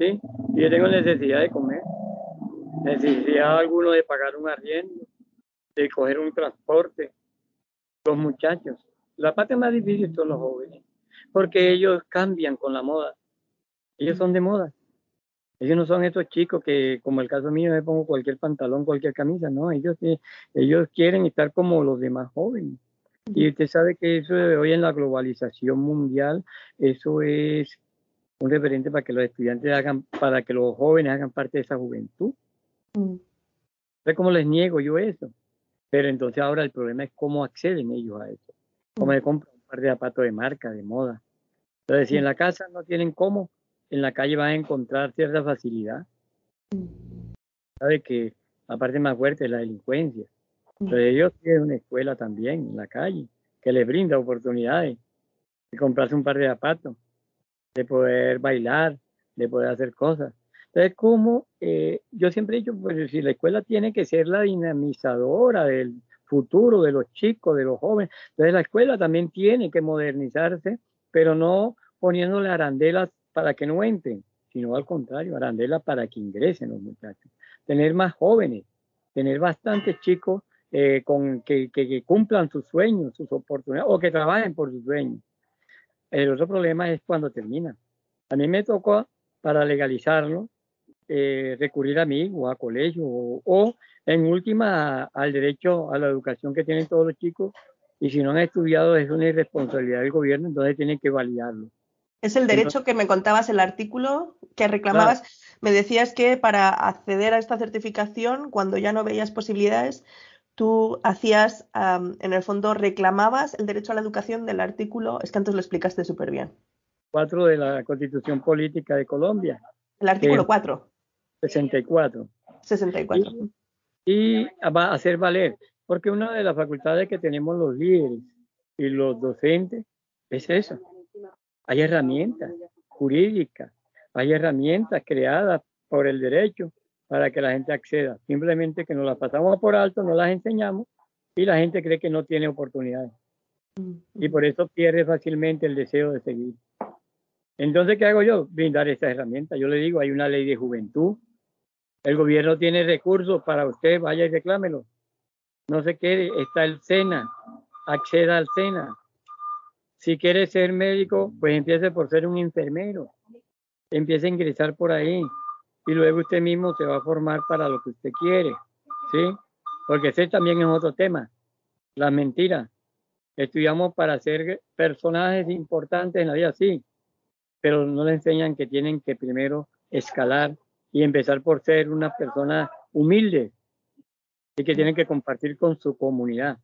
S3: ¿sí? Yo tengo necesidad de comer, necesidad alguno de pagar un arriendo, de coger un transporte. Los muchachos, la parte más difícil son los jóvenes, porque ellos cambian con la moda. Ellos son de moda. Ellos no son estos chicos que, como el caso mío, me pongo cualquier pantalón, cualquier camisa, no. Ellos, ellos quieren estar como los demás jóvenes. Y usted sabe que eso de hoy en la globalización mundial, eso es un referente para que los estudiantes hagan, para que los jóvenes hagan parte de esa juventud. Mm. cómo les niego yo eso? Pero entonces ahora el problema es cómo acceden ellos a eso. Cómo le compran un par de zapatos de marca, de moda. Entonces, si en la casa no tienen cómo, en la calle van a encontrar cierta facilidad. Sabe que la parte más fuerte es la delincuencia. Pero ellos tienen una escuela también en la calle que les brinda oportunidades de comprarse un par de zapatos, de poder bailar, de poder hacer cosas. Entonces, como eh, yo siempre he dicho, pues si la escuela tiene que ser la dinamizadora del futuro de los chicos, de los jóvenes, entonces la escuela también tiene que modernizarse, pero no poniéndole arandelas para que no entren, sino al contrario, arandelas para que ingresen los muchachos. Tener más jóvenes, tener bastantes chicos eh, con, que, que, cumplan sus sueños, sus oportunidades, o que trabajen por sus sueños. El otro problema es cuando termina. A mí me tocó, para legalizarlo, eh, recurrir a mí o a colegio, o, en última al derecho a la educación que tienen todos los chicos, y si no han estudiado es una irresponsabilidad del gobierno, entonces tienen que validarlo.
S2: Es el derecho que me contabas el artículo que reclamabas. Me decías que para acceder a esta certificación, cuando ya no veías posibilidades, tú hacías, en el fondo, reclamabas el derecho a la educación del artículo, es que antes lo explicaste súper bien.
S3: 4 de la Constitución Política de Colombia.
S2: El artículo 4.
S3: 64.
S2: 64.
S3: Y, va a hacer valer, porque una de las facultades que tenemos los líderes y los docentes es eso. Hay herramientas jurídicas, hay herramientas creadas por el derecho para que la gente acceda. Simplemente que nos las pasamos por alto, no las enseñamos y la gente cree que no tiene oportunidades. Y por eso pierde fácilmente el deseo de seguir. Entonces, ¿qué hago yo? Brindar esta herramienta. Yo le digo, hay una ley de juventud. El gobierno tiene recursos para usted, vaya y reclámelo. No se quede, está el SENA, acceda al SENA. Si quiere ser médico, pues empiece por ser un enfermero. Empiece a ingresar por ahí y luego usted mismo se va a formar para lo que usted quiere, ¿sí? Porque ese también es otro tema, las mentiras. Estudiamos para ser personajes importantes en la vida, sí, pero no le enseñan que tienen que primero escalar y empezar por ser una persona humilde y que tienen que compartir con su comunidad.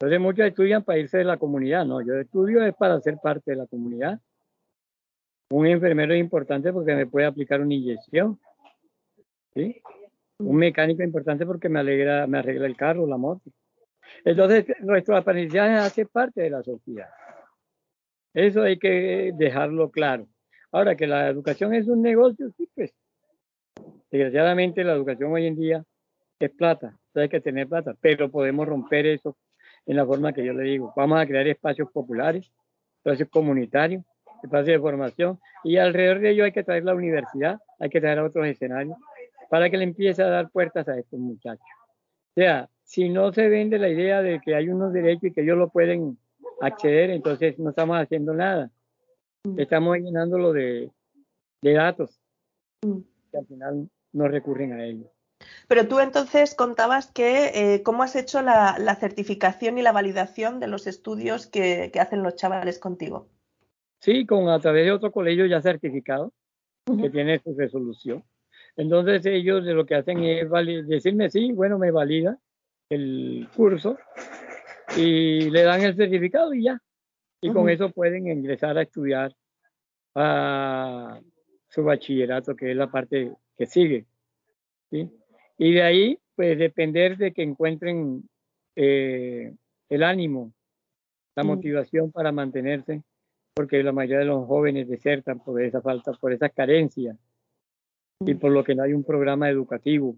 S3: Entonces muchos estudian para irse de la comunidad, no, yo estudio es para ser parte de la comunidad un enfermero es importante porque me puede aplicar una inyección. ¿sí? Un mecánico es importante porque me, alegra, me arregla el carro, la moto. Entonces, nuestro aprendizaje hace parte de la sociedad. Eso hay que dejarlo claro. Ahora que la educación es un negocio, sí, pues desgraciadamente la educación hoy en día es plata, hay que tener plata, pero podemos romper eso en la forma que yo le digo. Vamos a crear espacios populares, espacios comunitarios, espacios de formación y alrededor de ello hay que traer la universidad, hay que traer a otros escenarios para que le empiece a dar puertas a estos muchachos. O sea, si no se vende la idea de que hay unos derechos y que ellos lo pueden acceder, entonces no estamos haciendo nada. Estamos llenándolo de, de datos mm. que al final no recurren a ellos.
S2: Pero tú entonces contabas que eh, cómo has hecho la, certificación y la validación de los estudios que, hacen los chavales contigo.
S3: Sí, con a través de otro colegio ya certificado que tiene su resolución. Entonces ellos lo que hacen es decirme sí, bueno, me valida el curso y le dan el certificado y ya. Y con eso pueden ingresar a estudiar a su bachillerato, que es la parte que sigue. ¿sí? Y de ahí, pues depender de que encuentren eh, el ánimo, la motivación para mantenerse, porque la mayoría de los jóvenes desertan por esa falta, por esa carencia y por lo que no hay un programa educativo,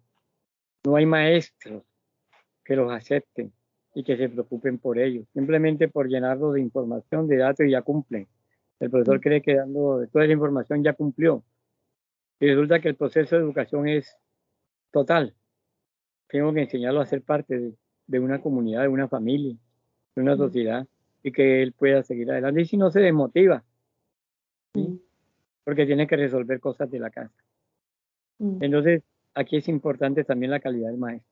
S3: no hay maestros que los acepten y que se preocupen por ellos, simplemente por llenarlos de información, de datos y ya cumplen. El profesor cree que dando toda la información ya cumplió. Y resulta que el proceso de educación es total. Tengo que enseñarlo a ser parte de, una comunidad, de una familia, de una sociedad y que él pueda seguir adelante. Y si no se desmotiva, porque tiene que resolver cosas de la casa. Entonces, aquí es importante también la calidad del maestro.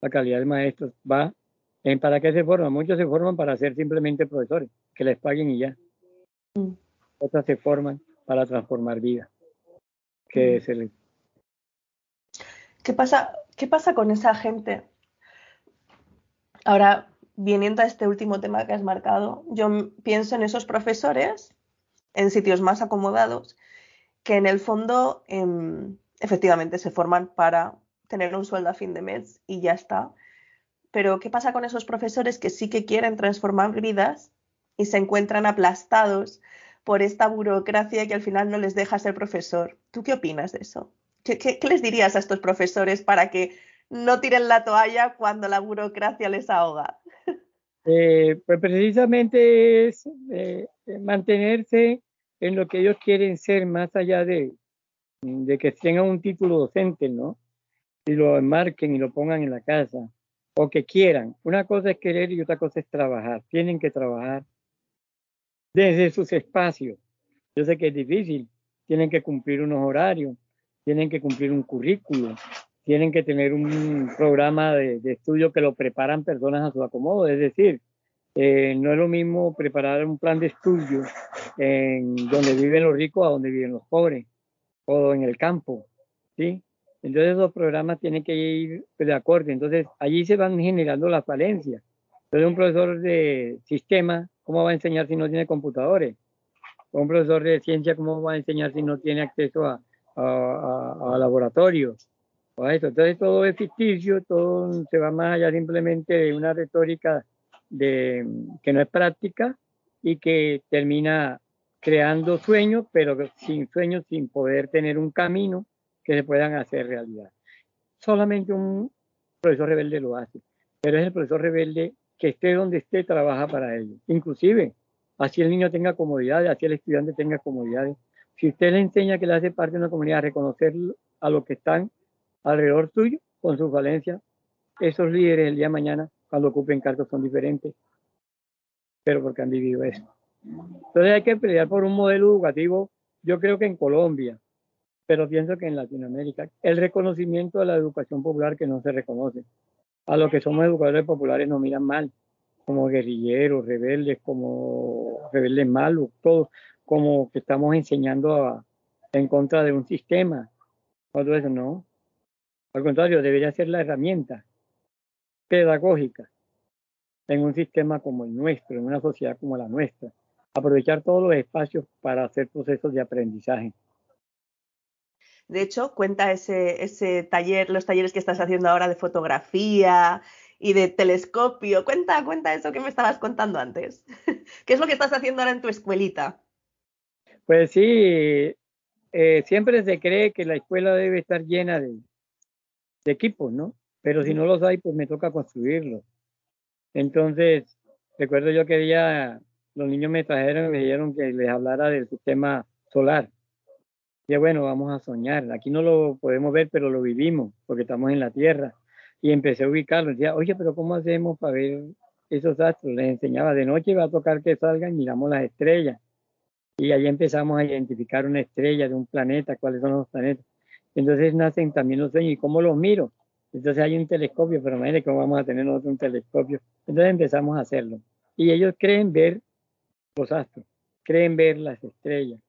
S3: La calidad del maestro va en para qué se forman. Muchos se forman para ser simplemente profesores, que les paguen y ya. Otras se forman para transformar vidas. Que se les
S2: ¿Qué pasa, ¿Qué pasa con esa gente? Ahora, viniendo a este último tema que has marcado, yo pienso en esos profesores en sitios más acomodados que en el fondo em, efectivamente se forman para tener un sueldo a fin de mes y ya está. Pero ¿qué pasa con esos profesores que sí que quieren transformar vidas y se encuentran aplastados por esta burocracia que al final no les deja ser profesor? ¿Tú qué opinas de eso? ¿Qué, les dirías a estos profesores para que no tiren la toalla cuando la burocracia les ahoga?
S3: Eh, pues precisamente es eh, mantenerse en lo que ellos quieren ser, más allá de, de que tengan un título docente, ¿no? Y lo enmarquen y lo pongan en la casa, o que quieran. Una cosa es querer y otra cosa es trabajar. Tienen que trabajar desde sus espacios. Yo sé que es difícil, tienen que cumplir unos horarios, tienen que cumplir un currículo, tienen que tener un programa de, estudio que lo preparan personas a su acomodo. Es decir, eh, no es lo mismo preparar un plan de estudio en donde viven los ricos a donde viven los pobres o en el campo, ¿sí? Entonces los programas tienen que ir de acuerdo. Entonces allí se van generando las falencias. Entonces un profesor de sistema, ¿cómo va a enseñar si no tiene computadores? un profesor de ciencia, ¿cómo va a enseñar si no tiene acceso a, a, laboratorios. O eso. Entonces todo es ficticio, todo se va más allá simplemente de una retórica de, que no es práctica y que termina creando sueños, pero sin sueños, sin poder tener un camino que se puedan hacer realidad. Solamente un profesor rebelde lo hace, pero es el profesor rebelde que esté donde esté, trabaja para ello. Inclusive, así el niño tenga comodidades, así el estudiante tenga comodidades, si usted le enseña que le hace parte de una comunidad, a reconocer a los que están alrededor suyo con su falencia, esos líderes el día de mañana, cuando ocupen cargos, son diferentes, pero porque han vivido eso. Entonces hay que pelear por un modelo educativo, yo creo que en Colombia, pero pienso que en Latinoamérica, el reconocimiento de la educación popular que no se reconoce. A los que somos educadores populares nos miran mal, como guerrilleros, rebeldes, como rebeldes malos, todos como que estamos enseñando en contra de un sistema. Todo eso no. Al contrario, debería ser la herramienta pedagógica en un sistema como el nuestro, en una sociedad como la nuestra. Aprovechar todos los espacios para hacer procesos de aprendizaje.
S2: De hecho, cuenta ese, ese taller, los talleres que estás haciendo ahora de fotografía y de telescopio. Cuenta, cuenta eso que me estabas contando antes. ¿Qué es lo que estás haciendo ahora en tu escuelita?
S3: Pues sí, eh, siempre se cree que la escuela debe estar llena de, equipos, ¿no? Pero si no los hay, pues me toca construirlos. Entonces, recuerdo yo que día los niños me trajeron y me dijeron que les hablara del sistema solar. Y bueno, vamos a soñar. Aquí no lo podemos ver, pero lo vivimos, porque estamos en la Tierra. Y empecé a ubicarlo. Decía, oye, pero ¿cómo hacemos para ver esos astros? Les enseñaba, de noche va a tocar que salgan miramos las estrellas. Y ahí empezamos a identificar una estrella de un planeta, cuáles son los planetas. Entonces nacen también los sueños. ¿Y cómo los miro? Entonces hay un telescopio, pero imagínate cómo vamos a tener nosotros un telescopio. Entonces empezamos a hacerlo. Y ellos creen ver los astros, creen ver las estrellas.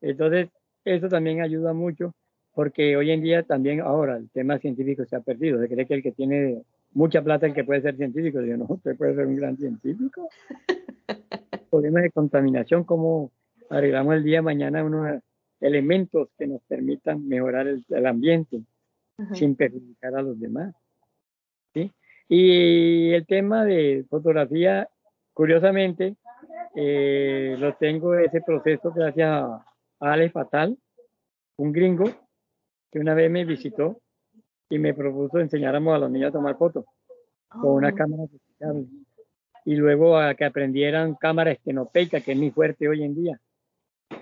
S3: Entonces, eso también ayuda mucho porque hoy en día también ahora el tema científico se ha perdido. Se cree que el que tiene mucha plata es el que puede ser científico. Yo no, usted puede ser un gran científico. Problemas de contaminación, cómo arreglamos el día de mañana unos elementos que nos permitan mejorar el, ambiente sin perjudicar a los demás. ¿sí? Y el tema de fotografía, curiosamente, eh, lo tengo ese proceso gracias a, Ale Fatal, un gringo que una vez me visitó y me propuso enseñáramos a los niños a tomar fotos con una oh. cámara y luego a que aprendieran cámara estenopeica, que es muy fuerte hoy en día,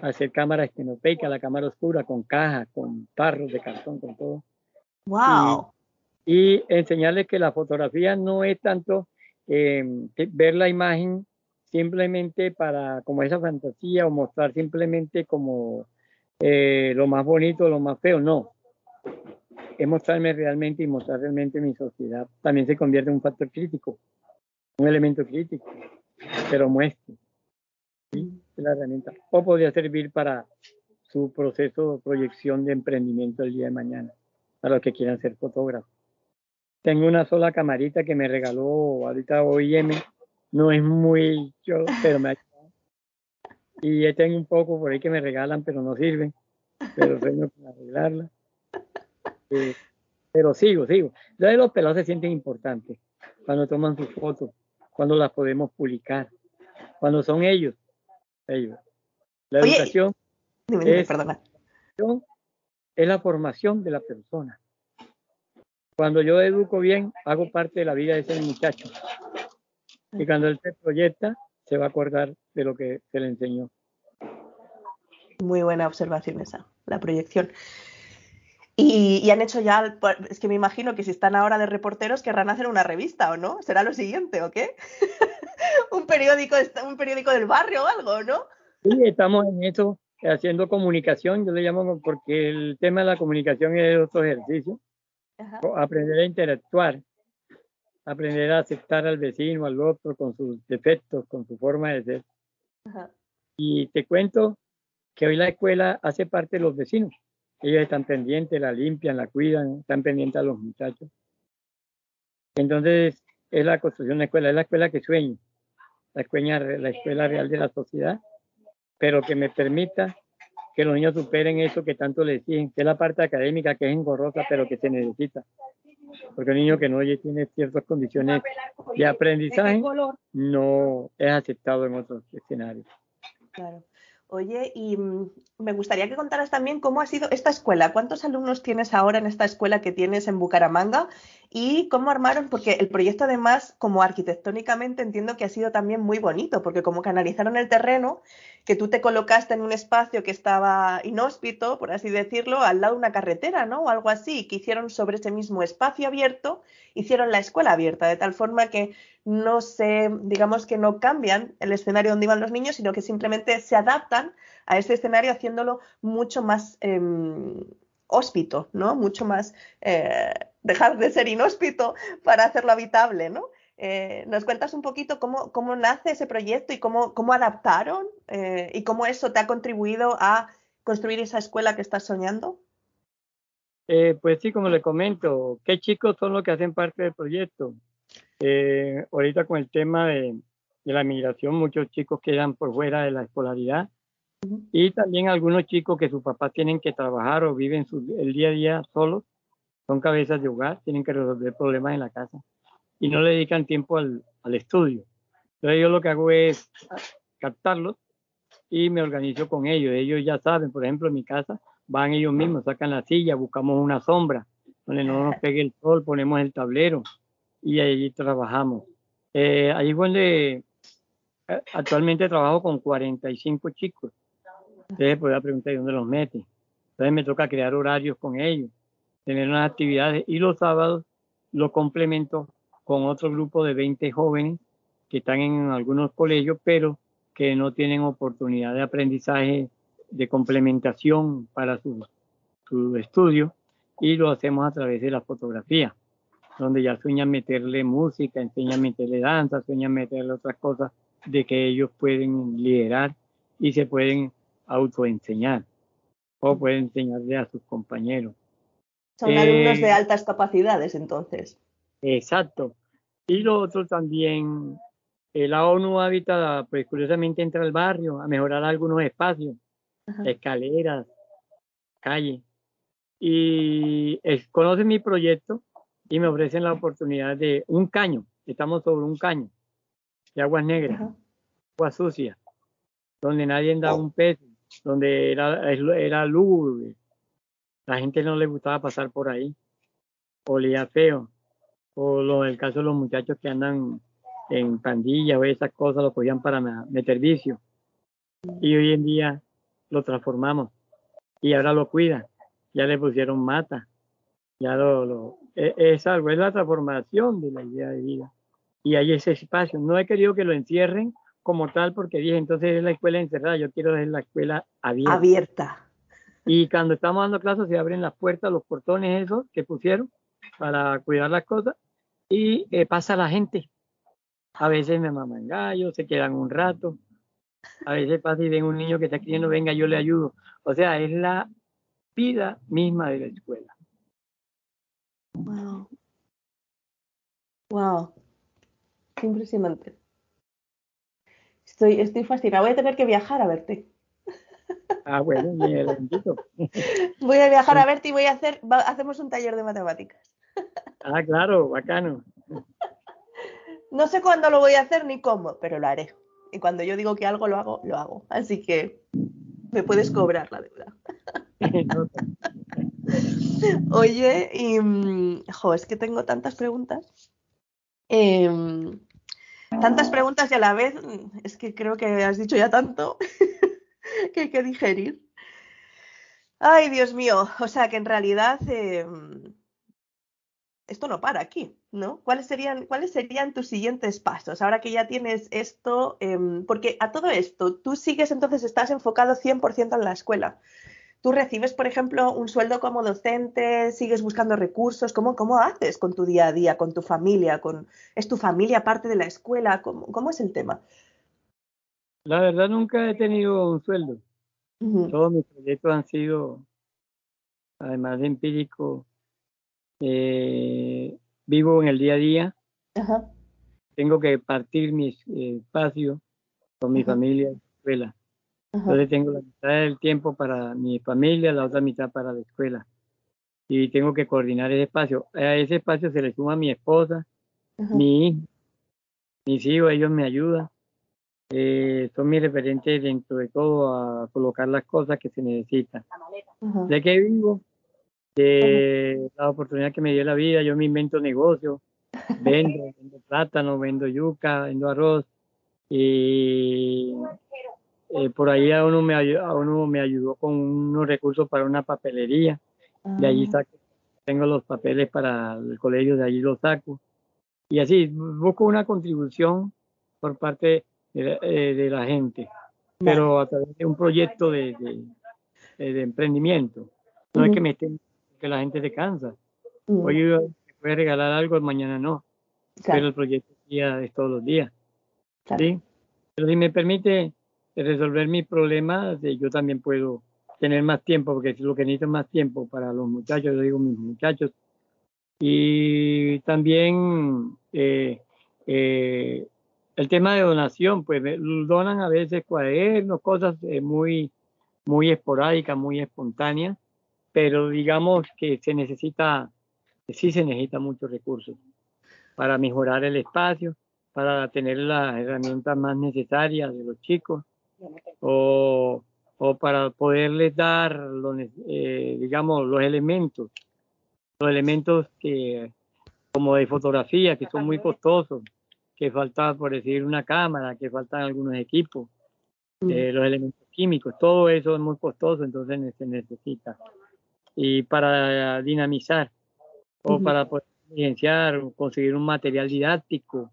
S3: hacer cámara estenopeica, la cámara oscura, con caja, con tarros de cartón, con todo.
S2: ¡Wow!
S3: Y, enseñarles que la fotografía no es tanto eh, ver la imagen simplemente para como esa fantasía o mostrar simplemente como eh, lo más bonito, lo más feo, no. Es mostrarme realmente y mostrar realmente mi sociedad. También se convierte en un factor crítico, un elemento crítico, pero muestre. La herramienta. O podría servir para su proceso de proyección de emprendimiento el día de mañana, a los que quieran ser fotógrafos. Tengo una sola camarita que me regaló ahorita OIM no es muy yo, pero me ayuda. Y tengo un poco por ahí que me regalan, pero no sirven. Pero tengo que arreglarla. Eh, pero sigo, sigo. Ya los pelados se sienten importantes cuando toman sus fotos, cuando las podemos publicar, cuando son ellos. Ellos. La educación, es, es la formación de la persona. Cuando yo educo bien, hago parte de la vida de ese muchacho. Y cuando él se proyecta, se va a acordar de lo que se le enseñó.
S2: Muy buena observación esa, la proyección. Y, han hecho ya, es que me imagino que si están ahora de reporteros querrán hacer una revista o no, será lo siguiente o qué? Un periódico, un periódico del barrio o algo, ¿no?
S3: Sí, estamos en eso, haciendo comunicación, yo le llamo porque el tema de la comunicación es otro ejercicio, aprender a interactuar aprender a aceptar al vecino, al otro, con sus defectos, con su forma de ser. Y te cuento que hoy la escuela hace parte de los vecinos. Ellos están pendientes, la limpian, la cuidan, están pendientes a los muchachos. Entonces, es la construcción de la escuela, es la escuela que sueño, la escuela, la escuela real de la sociedad, pero que me permita que los niños superen eso que tanto les exigen, que es la parte académica, que es engorrosa, pero que se necesita porque un niño que no tiene ciertas condiciones de aprendizaje no es aceptado en otros escenarios.
S2: Claro. Oye, y mm, me gustaría que contaras también cómo ha sido esta escuela. ¿Cuántos alumnos tienes ahora en esta escuela que tienes en Bucaramanga? Y cómo armaron, porque el proyecto además, como arquitectónicamente, entiendo que ha sido también muy bonito, porque como canalizaron el terreno, que tú te colocaste en un espacio que estaba inhóspito, por así decirlo, al lado de una carretera, ¿no? O algo así, que hicieron sobre ese mismo espacio abierto, hicieron la escuela abierta, de tal forma que no se, digamos que no cambian el escenario donde iban los niños, sino que simplemente se adaptan a ese escenario haciéndolo mucho más eh, hóspito, ¿no? Mucho más eh, dejar de ser inhóspito para hacerlo habitable, ¿no? Eh, ¿Nos cuentas un poquito cómo, cómo, nace ese proyecto y cómo, cómo adaptaron eh, y cómo eso te ha contribuido a construir esa escuela que estás soñando?
S3: pues sí, como le comento, ¿qué chicos son los que hacen parte del proyecto? Eh, ahorita con el tema de, la migración, muchos chicos quedan por fuera de la escolaridad y también algunos chicos que sus papás tienen que trabajar o viven el día a día solos, son cabezas de hogar, tienen que resolver problemas en la casa y no le dedican tiempo al, estudio. Entonces yo lo que hago es captarlos y me organizo con ellos. Ellos ya saben, por ejemplo, en mi casa van ellos mismos, sacan la silla, buscamos una sombra donde no nos pegue el sol, ponemos el tablero y ahí trabajamos. Eh, ahí donde eh, actualmente trabajo con 45 chicos. Ustedes pueden preguntar dónde los mete. Entonces me toca crear horarios con ellos, tener unas actividades y los sábados lo complemento con otro grupo de 20 jóvenes que están en algunos colegios, pero que no tienen oportunidad de aprendizaje, de complementación para su, su estudio y lo hacemos a través de la fotografía, donde ya sueñan meterle música, enseñan meterle danza, sueñan meterle otras cosas de que ellos pueden liderar y se pueden autoenseñar o pueden enseñarle a sus compañeros.
S2: Son alumnos de eh, altas capacidades entonces.
S3: Exacto. Y lo otro también, la ONU Habitat, pues curiosamente entra al barrio a mejorar algunos espacios, escaleras, calles. Y conocen mi proyecto y me ofrecen la oportunidad de un caño. Estamos sobre un caño de aguas negras, agua sucia, donde nadie da un pez, donde era, era lúgubre. La gente no le gustaba pasar por ahí. Olía feo o lo, el caso de los muchachos que andan en pandillas o esas cosas, lo cogían para meter vicio. Y hoy en día lo transformamos y ahora lo cuidan. Ya le pusieron mata. Ya lo, e, es, algo, es la transformación de la idea de vida. Y hay ese espacio. No he querido que lo encierren como tal porque dije, entonces es la escuela encerrada, yo quiero es la escuela abierta.
S2: Abierta.
S3: Y cuando estamos dando clases se abren las puertas, los portones esos que pusieron para cuidar las cosas y eh, pasa la gente. A veces me maman gallo, se quedan un rato. A veces pasa y ven un niño que está escribiendo, venga, yo le ayudo. O sea, es la vida misma de la escuela.
S2: Wow. Wow. Impresionante. Estoy, estoy fascinada. Voy a tener que viajar a verte.
S3: Ah, bueno,
S2: Voy a viajar a verte y voy a hacer, hacemos un taller de matemáticas.
S3: Ah, claro, bacano.
S2: No sé cuándo lo voy a hacer ni cómo, pero lo haré. Y cuando yo digo que algo lo hago, lo hago. Así que me puedes cobrar la deuda. Oye, y, mm, jo, es que tengo tantas preguntas. Em, tantas preguntas y a la vez, mm, es que creo que has dicho ya tanto que hay que digerir. Ay, Dios mío, o sea que en realidad em, esto no para aquí, ¿no? ¿Cuáles serían, ¿Cuáles serían tus siguientes pasos ahora que ya tienes esto? Em, porque a todo esto, tú sigues entonces, estás enfocado 100% en la escuela. Tú recibes, por ejemplo, un sueldo como docente, sigues buscando recursos, ¿cómo, cómo haces con tu día a día, con tu familia? Con, ¿Es tu familia parte de la escuela? ¿Cómo, cómo es el tema?
S3: La verdad nunca he tenido un sueldo. Todos mis proyectos han sido, además de empírico, eh, vivo en el día a día. Tengo que partir mi eh, espacio con mi familia y escuela. Entonces tengo la mitad del tiempo para mi familia, la otra mitad para la escuela. Y tengo que coordinar ese espacio. A ese espacio se le suma mi esposa, mi hijo, mis hijos, ellos me ayudan. Eh, son mis referentes dentro de todo a colocar las cosas que se necesitan. De que vivo, de la oportunidad que me dio la vida, yo me invento negocios, vendo, vendo plátano, vendo yuca, vendo arroz. Y eh, por ahí a uno, me, a uno me ayudó con unos recursos para una papelería, de allí ah. saco, tengo los papeles para el colegio, de allí los saco. Y así busco una contribución por parte de, eh, la gente, pero a través de un proyecto de, de, emprendimiento. No es que me estén que la gente se cansa. Hoy me puede regalar algo, mañana no. Pero el proyecto es todos los días. ¿sí? Pero si me permite resolver mis problemas, yo también puedo tener más tiempo, porque lo que necesito es más tiempo para los muchachos, yo digo mis muchachos. Y también eh, eh, el tema de donación, pues donan a veces cuadernos, cosas eh, muy, muy esporádicas, muy espontáneas pero digamos que se necesita, sí se necesita muchos recursos para mejorar el espacio para tener las herramientas más necesarias de los chicos o, o para poderles dar, los, eh, digamos, los elementos, los elementos que, como de fotografía, que son muy costosos, que falta, por decir, una cámara, que faltan algunos equipos, eh, los elementos químicos, todo eso es muy costoso, entonces se necesita. Y para dinamizar o para poder o conseguir un material didáctico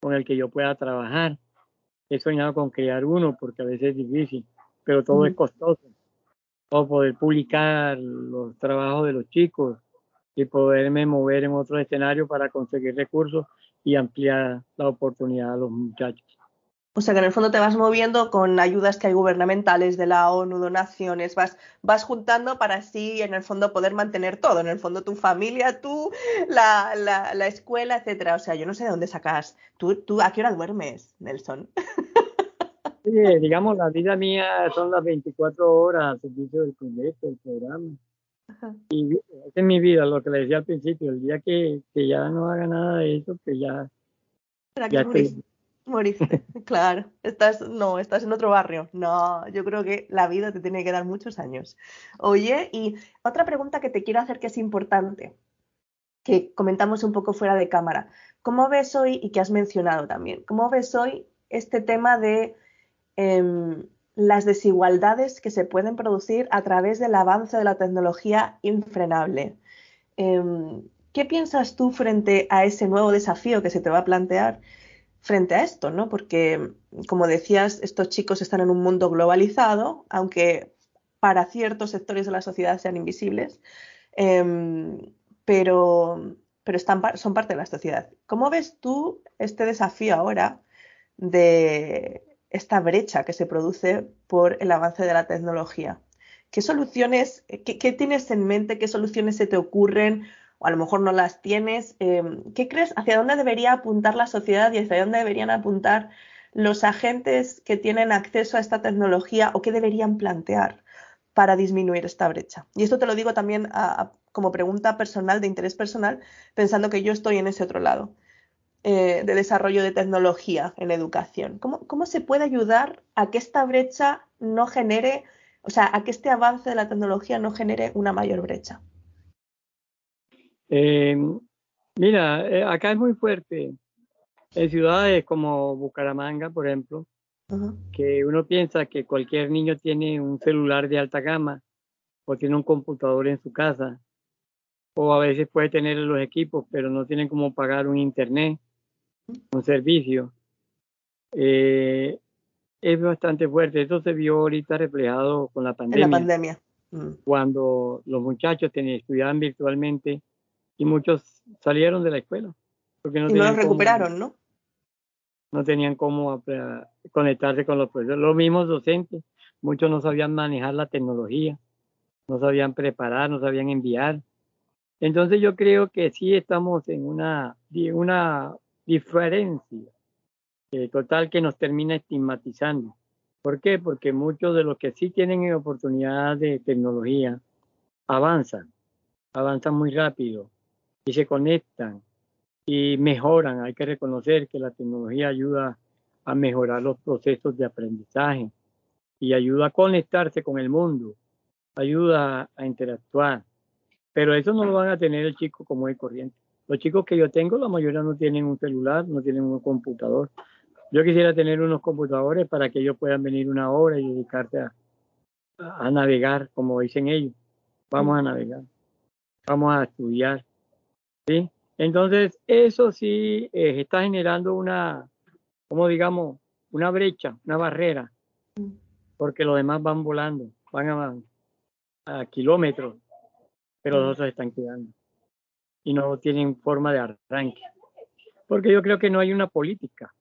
S3: con el que yo pueda trabajar. He soñado con crear uno porque a veces es difícil, pero todo es costoso. O poder publicar los trabajos de los chicos y poderme mover en otro escenario para conseguir recursos y ampliar la oportunidad a los muchachos.
S2: O sea que en el fondo te vas moviendo con ayudas que hay gubernamentales de la ONU, donaciones, vas, vas juntando para así en el fondo poder mantener todo, en el fondo tu familia, tú, la, la, la escuela, etcétera. O sea, yo no sé de dónde sacas. ¿Tú, tú a qué hora duermes, Nelson?
S3: Sí, digamos, la vida mía son las 24 horas al servicio del proyecto, del programa. Y esa es mi vida, lo que le decía al principio, el día que, que ya no haga nada de eso, que ya...
S2: ya estoy, Moriste, claro. Estás, no, estás en otro barrio. No, yo creo que la vida te tiene que dar muchos años. Oye, y otra pregunta que te quiero hacer que es importante, que comentamos un poco fuera de cámara. ¿Cómo ves hoy, y que has mencionado también, cómo ves hoy este tema de em, las desigualdades que se pueden producir a través del avance de la tecnología infrenable? Em, ¿Qué piensas tú frente a ese nuevo desafío que se te va a plantear? frente a esto, ¿no? Porque, como decías, estos chicos están en un mundo globalizado, aunque para ciertos sectores de la sociedad sean invisibles, em, pero, pero están, son parte de la sociedad. ¿Cómo ves tú este desafío ahora de esta brecha que se produce por el avance de la tecnología? ¿Qué soluciones, qué, tienes en mente, qué soluciones se te ocurren o a lo mejor no las tienes. Em, ¿Qué crees? ¿Hacia dónde debería apuntar la sociedad y hacia dónde deberían apuntar los agentes que tienen acceso a esta tecnología o qué deberían plantear para disminuir esta brecha? Y esto te lo digo también como pregunta personal, de interés personal, pensando que yo estoy en ese otro lado. Eh, de desarrollo de tecnología en educación. ¿Cómo, ¿Cómo se puede ayudar a que esta brecha no genere, o sea, a que este avance de la tecnología no genere una mayor brecha?
S3: Eh, mira, eh, acá es muy fuerte. En ciudades como Bucaramanga, por ejemplo, que uno piensa que cualquier niño tiene un celular de alta gama o tiene un computador en su casa, o a veces puede tener los equipos, pero no tienen cómo pagar un internet, un servicio. Eh, es bastante fuerte. Eso se vio ahorita reflejado con la pandemia.
S2: En la pandemia.
S3: Mm. Cuando los muchachos tenían, estudiaban virtualmente y muchos salieron de la escuela.
S2: Porque no y no los recuperaron, ¿no?
S3: No tenían cómo conectarse con los profesores. Los mismos docentes, muchos no sabían manejar la tecnología, no sabían preparar, no sabían enviar. Entonces yo creo que sí estamos en una, una diferencia eh, total que nos termina estigmatizando. ¿Por qué? Porque muchos de los que sí tienen oportunidad de tecnología avanzan, avanzan muy rápido, y se conectan y mejoran. Hay que reconocer que la tecnología ayuda a mejorar los procesos de aprendizaje y ayuda a conectarse con el mundo, ayuda a interactuar. Pero eso no lo van a tener el chico como es corriente. Los chicos que yo tengo, la mayoría no tienen un celular, no tienen un computador. Yo quisiera tener unos computadores para que ellos puedan venir una hora y dedicarse a, a navegar, como dicen ellos. Vamos a navegar, vamos a estudiar, ¿sí? Entonces, eso sí eh, está generando una, como digamos, una brecha, una barrera, porque los demás van volando, van a, kilómetros, pero los otros están quedando y no tienen forma de arranque. Porque yo creo que no hay una política.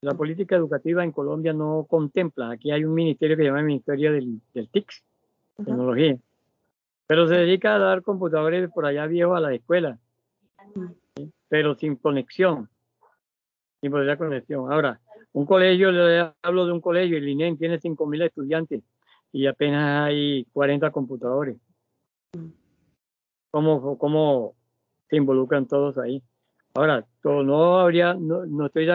S3: La política educativa en Colombia no contempla. Aquí hay un ministerio que se llama el Ministerio del, del TICS, Tecnología, pero se dedica a dar computadores por allá viejos a la escuela pero sin conexión. Sin poder conexión. Ahora, un colegio, le hablo de un colegio, el INEM tiene 5.000 estudiantes y apenas hay 40 computadores. ¿Cómo, ¿Cómo se involucran todos ahí? Ahora, no habría, no, no estoy,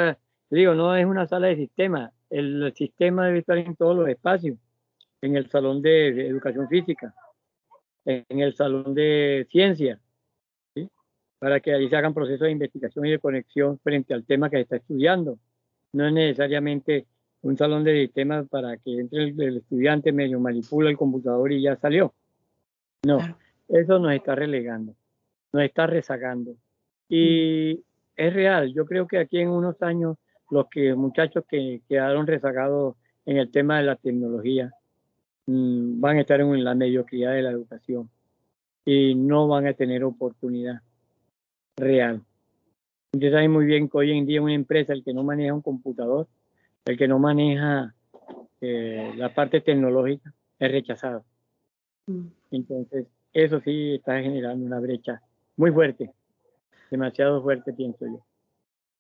S3: digo, no es una sala de sistema, el, sistema debe estar en todos los espacios, en el salón de, educación física, en, el salón de ciencia, para que ahí se hagan procesos de investigación y de conexión frente al tema que se está estudiando. No es necesariamente un salón de sistemas para que entre el, estudiante medio manipula el computador y ya salió. No, eso nos está relegando, nos está rezagando. Y es real, yo creo que aquí en unos años los que muchachos que quedaron rezagados en el tema de la tecnología mm, van a estar en la mediocridad de la educación y no van a tener oportunidad real. Usted sabe muy bien que hoy en día una empresa, el que no maneja un computador, el que no maneja eh, la parte tecnológica, es rechazado. Mm. Entonces, eso sí está generando una brecha muy fuerte, demasiado fuerte, pienso yo.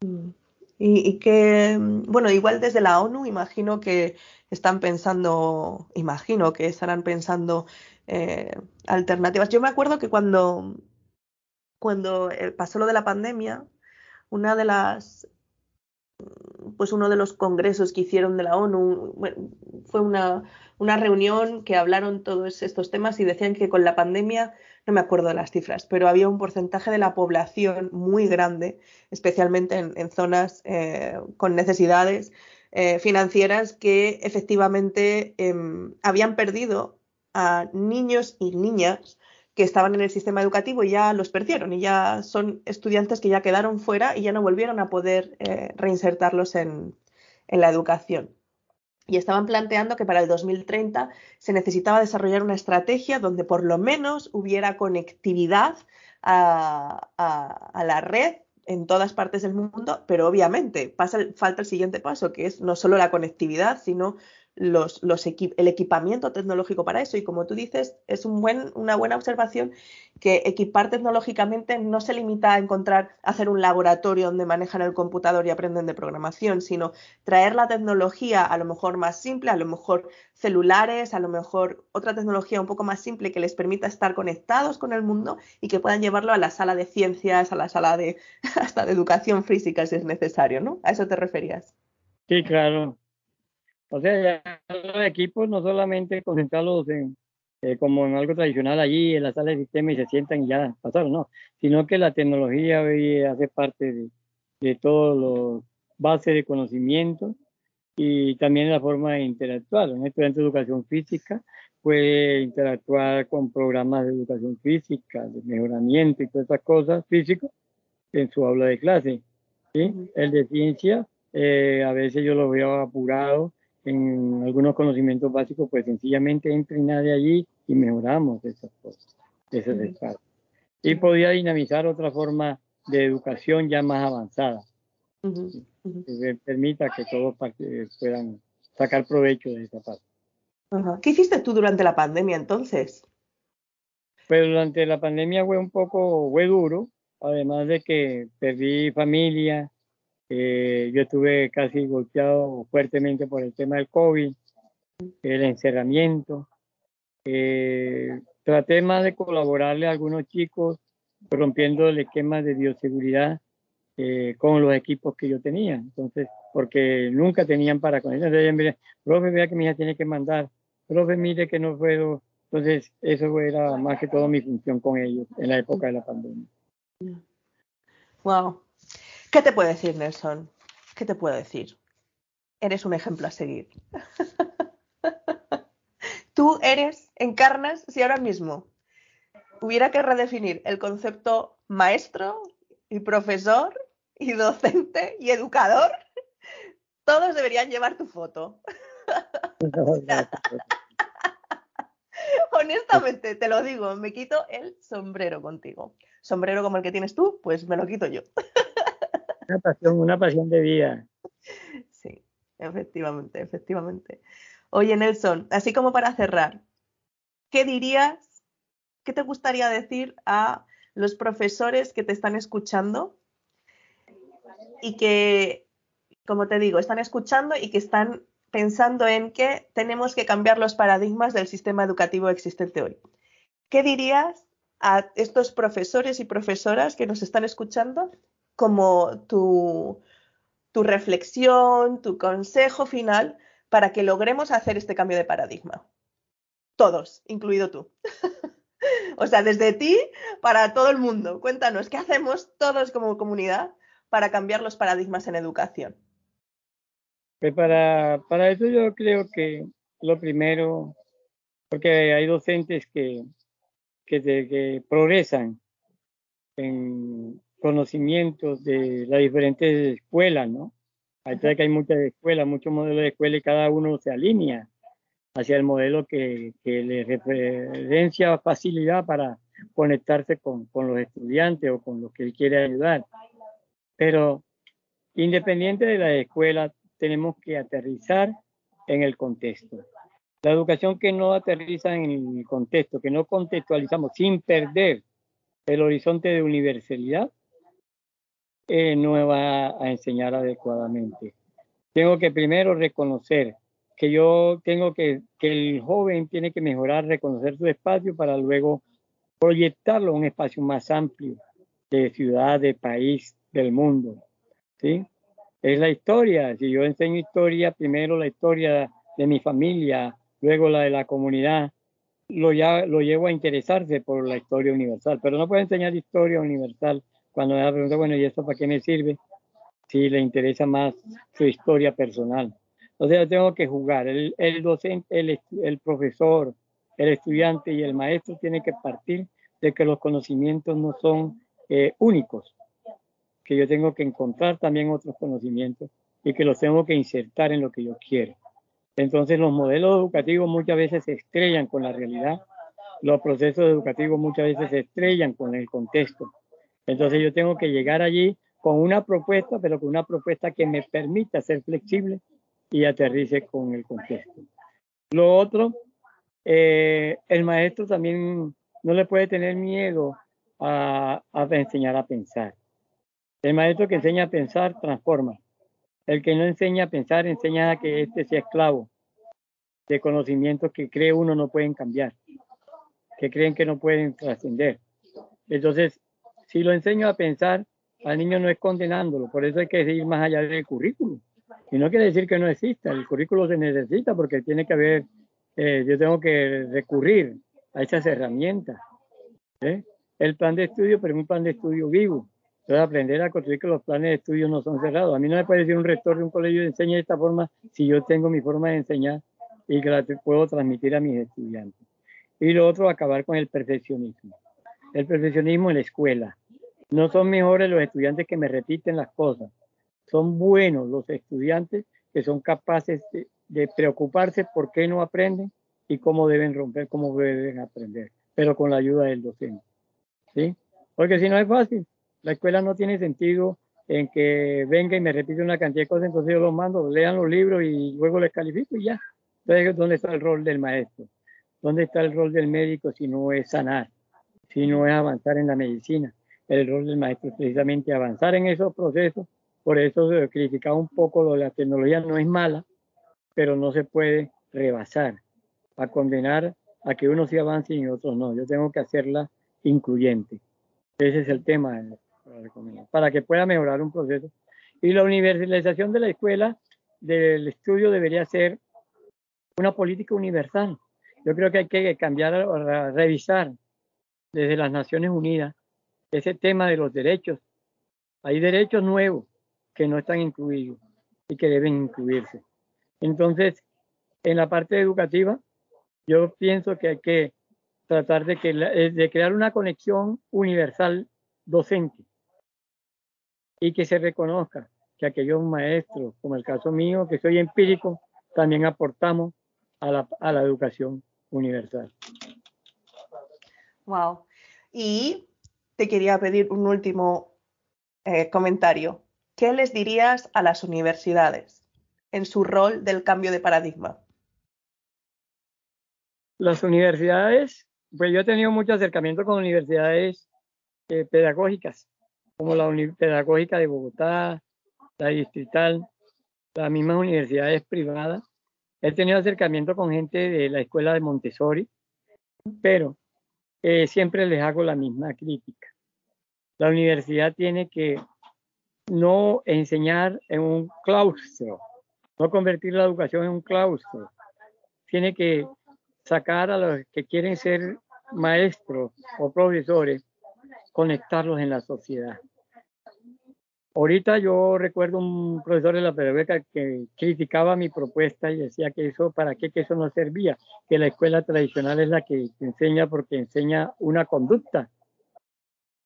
S2: Mm. Y, que, mm, bueno, igual desde la ONU imagino que están pensando, imagino que estarán pensando eh, alternativas. Yo me acuerdo que cuando, cuando eh, pasó lo de la pandemia, una de las pues uno de los congresos que hicieron de la ONU, fue una, una, reunión que hablaron todos estos temas y decían que con la pandemia, no me acuerdo de las cifras, pero había un porcentaje de la población muy grande, especialmente en, zonas eh, con necesidades eh, financieras, que efectivamente em, habían perdido a niños y niñas que estaban en el sistema educativo y ya los perdieron y ya son estudiantes que ya quedaron fuera y ya no volvieron a poder eh, reinsertarlos en, la educación. Y estaban planteando que para el 2030 se necesitaba desarrollar una estrategia donde por lo menos hubiera conectividad a, la red en todas partes del mundo, pero obviamente falta el siguiente paso, que es no solo la conectividad, sino los, el equipamiento tecnológico para eso. Y como tú dices, es un buen, una buena observación que equipar tecnológicamente no se limita a encontrar, hacer un laboratorio donde manejan el computador y aprenden de programación, sino traer la tecnología a lo mejor más simple, a lo mejor celulares, a lo mejor otra tecnología un poco más simple que les permita estar conectados con el mundo y que puedan llevarlo a la sala de ciencias, a la sala de hasta de educación física si es necesario, ¿no? ¿A eso te referías?
S3: Sí, claro. O sea, ya los equipos no solamente concentrarlos en, eh, como en algo tradicional allí en la sala de sistema y se sientan y ya pasaron, no, sino que la tecnología hoy hace parte de, de todos los bases de conocimiento y también la forma de interactuar. Un estudiante de educación física puede interactuar con programas de educación física, de mejoramiento y todas esas cosas físicas en su aula de clase. ¿sí? El de ciencia, eh, a veces yo lo veo apurado en algunos conocimientos básicos, pues sencillamente entra y nadie allí y mejoramos esas cosas, ese Y podía dinamizar otra forma de educación ya más avanzada, que permita que todos puedan sacar provecho de esa parte.
S2: ¿Qué hiciste tú durante la pandemia entonces?
S3: Pues durante la pandemia fue un poco, fue duro, además de que perdí familia, eh, yo estuve casi golpeado fuertemente por el tema del COVID, el encerramiento. Eh, traté más de colaborarle a algunos chicos rompiendo el esquema de bioseguridad eh, con los equipos que yo tenía. Entonces, porque nunca tenían para conectar. Entonces, profe, vea que mi hija tiene que mandar. Profe, mire que no puedo. Entonces, eso era más que todo mi función con ellos en la época de la pandemia.
S2: Wow. ¿Qué te puedo decir, Nelson? ¿Qué te puedo decir? Eres un ejemplo a seguir. Tú eres, encarnas, si ahora mismo hubiera que redefinir el concepto maestro y profesor y docente y educador, todos deberían llevar tu foto. Honestamente, te lo digo, me quito el sombrero contigo. Sombrero como el que tienes tú, pues me lo quito yo.
S3: Una pasión, una pasión de vida.
S2: Sí, efectivamente, efectivamente. Oye, Nelson, así como para cerrar, ¿qué dirías, qué te gustaría decir a los profesores que te están escuchando y que, como te digo, están escuchando y que están pensando en que tenemos que cambiar los paradigmas del sistema educativo existente hoy? ¿Qué dirías a estos profesores y profesoras que nos están escuchando como tu, tu reflexión, tu consejo final para que logremos hacer este cambio de paradigma? Todos, incluido tú. o sea, desde ti para todo el mundo. Cuéntanos, ¿qué hacemos todos como comunidad para cambiar los paradigmas en educación?
S3: Pues para, para eso yo creo que lo primero, porque hay docentes que, que, que progresan en conocimientos de las diferentes escuelas, ¿no? Hay que hay muchas escuelas, muchos modelos de escuela y cada uno se alinea hacia el modelo que, que le referencia facilidad para conectarse con, con, los estudiantes o con los que él quiere ayudar. Pero independiente de la escuela, tenemos que aterrizar en el contexto. La educación que no aterriza en el contexto, que no contextualizamos sin perder el horizonte de universalidad, eh, no va a enseñar adecuadamente. Tengo que primero reconocer que yo tengo que, que el joven tiene que mejorar, reconocer su espacio para luego proyectarlo a un espacio más amplio de ciudad, de país, del mundo. ¿sí? Es la historia. Si yo enseño historia, primero la historia de mi familia, luego la de la comunidad, lo, ya, lo llevo a interesarse por la historia universal. Pero no puedo enseñar historia universal cuando me da pregunta, bueno, ¿y esto para qué me sirve? Si le interesa más su historia personal. O sea, tengo que jugar. El, el docente, el, el profesor, el estudiante y el maestro tienen que partir de que los conocimientos no son eh, únicos, que yo tengo que encontrar también otros conocimientos y que los tengo que insertar en lo que yo quiero. Entonces los modelos educativos muchas veces se estrellan con la realidad, los procesos educativos muchas veces se estrellan con el contexto. Entonces yo tengo que llegar allí con una propuesta, pero con una propuesta que me permita ser flexible y aterrice con el contexto. Lo otro, eh, el maestro también no le puede tener miedo a, a enseñar a pensar. El maestro que enseña a pensar transforma. El que no enseña a pensar enseña a que este sea esclavo de conocimientos que cree uno no pueden cambiar, que creen que no pueden trascender. Entonces, si lo enseño a pensar, al niño no es condenándolo, por eso hay que ir más allá del currículo. Y no quiere decir que no exista, el currículo se necesita porque tiene que haber, eh, yo tengo que recurrir a esas herramientas. ¿eh? El plan de estudio, pero es un plan de estudio vivo. Entonces, aprender a construir que los planes de estudio no son cerrados. A mí no me puede decir un rector de un colegio enseña de esta forma si yo tengo mi forma de enseñar y que la puedo transmitir a mis estudiantes. Y lo otro, acabar con el perfeccionismo. El perfeccionismo en la escuela. No son mejores los estudiantes que me repiten las cosas. Son buenos los estudiantes que son capaces de, preocuparse por qué no aprenden y cómo deben romper, cómo deben aprender, pero con la ayuda del docente. ¿sí? Porque si no es fácil, la escuela no tiene sentido en que venga y me repite una cantidad de cosas, entonces yo los mando, lean los libros y luego les califico y ya. Entonces, ¿dónde está el rol del maestro? ¿Dónde está el rol del médico si no es sanar? Si no es avanzar en la medicina. El rol del maestro es precisamente avanzar en esos procesos. Por eso se criticaba un poco lo de la tecnología. No es mala, pero no se puede rebasar a condenar a que unos sí avancen y otros no. Yo tengo que hacerla incluyente. Ese es el tema para que pueda mejorar un proceso. Y la universalización de la escuela, del estudio, debería ser una política universal. Yo creo que hay que cambiar, revisar desde las Naciones Unidas ese tema de los derechos. Hay derechos nuevos que no están incluidos y que deben incluirse. Entonces, en la parte educativa, yo pienso que hay que tratar de, que, de crear una conexión universal docente y que se reconozca que aquellos maestros, como el caso mío, que soy empírico, también aportamos a la, a la educación universal.
S2: Wow. Y te quería pedir un último eh, comentario. ¿Qué les dirías a las universidades en su rol del cambio de paradigma?
S3: Las universidades, pues yo he tenido mucho acercamiento con universidades eh, pedagógicas como la Pedagógica de Bogotá, la Distrital, las mismas universidades privadas. He tenido acercamiento con gente de la escuela de Montessori, pero eh, siempre les hago la misma crítica. La universidad tiene que no enseñar en un claustro, no convertir la educación en un claustro. Tiene que sacar a los que quieren ser maestros o profesores, conectarlos en la sociedad. Ahorita yo recuerdo un profesor de la pedagógica que criticaba mi propuesta y decía que eso, ¿para qué? Que eso no servía, que la escuela tradicional es la que enseña porque enseña una conducta.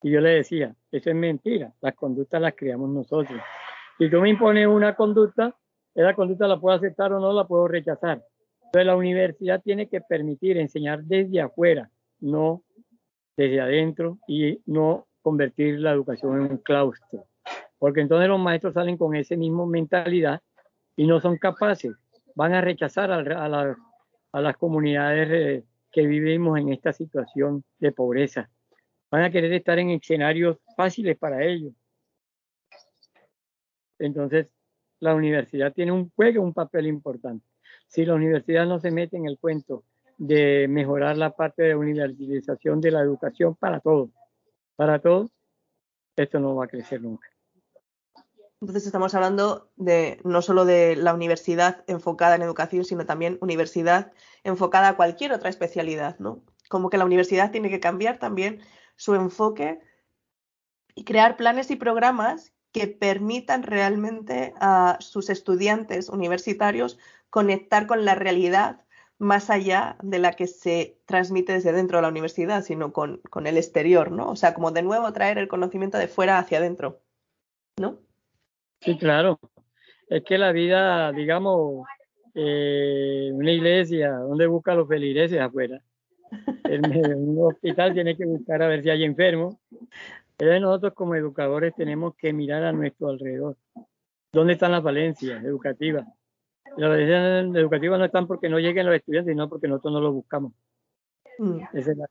S3: Y yo le decía, eso es mentira, las conductas las creamos nosotros. Si tú me impones una conducta, esa conducta la puedo aceptar o no la puedo rechazar. Entonces la universidad tiene que permitir enseñar desde afuera, no desde adentro y no convertir la educación en un claustro porque entonces los maestros salen con esa misma mentalidad y no son capaces, van a rechazar a, las comunidades eh, que vivimos en esta situación de pobreza. Van a querer estar en escenarios fáciles para ellos. Entonces, la universidad tiene un juego, un papel importante. Si la universidad no se mete en el cuento de mejorar la parte de universalización de la educación para todos, para todos, esto no va a crecer nunca.
S2: Entonces estamos hablando de no solo de la universidad enfocada en educación, sino también universidad enfocada a cualquier otra especialidad, ¿no? Como que la universidad tiene que cambiar también su enfoque y crear planes y programas que permitan realmente a sus estudiantes universitarios conectar con la realidad más allá de la que se transmite desde dentro de la universidad, sino con, con el exterior, ¿no? O sea, como de nuevo traer el conocimiento de fuera hacia adentro, ¿no?
S3: Sí, claro. Es que la vida, digamos, eh, una iglesia, ¿dónde busca los feligreses afuera? En un hospital tiene que buscar a ver si hay enfermos. Entonces nosotros como educadores tenemos que mirar a nuestro alrededor. ¿Dónde están las valencias educativas? Las valencias educativas no están porque no lleguen los estudiantes, sino porque nosotros no los buscamos. Mm. Esa es la...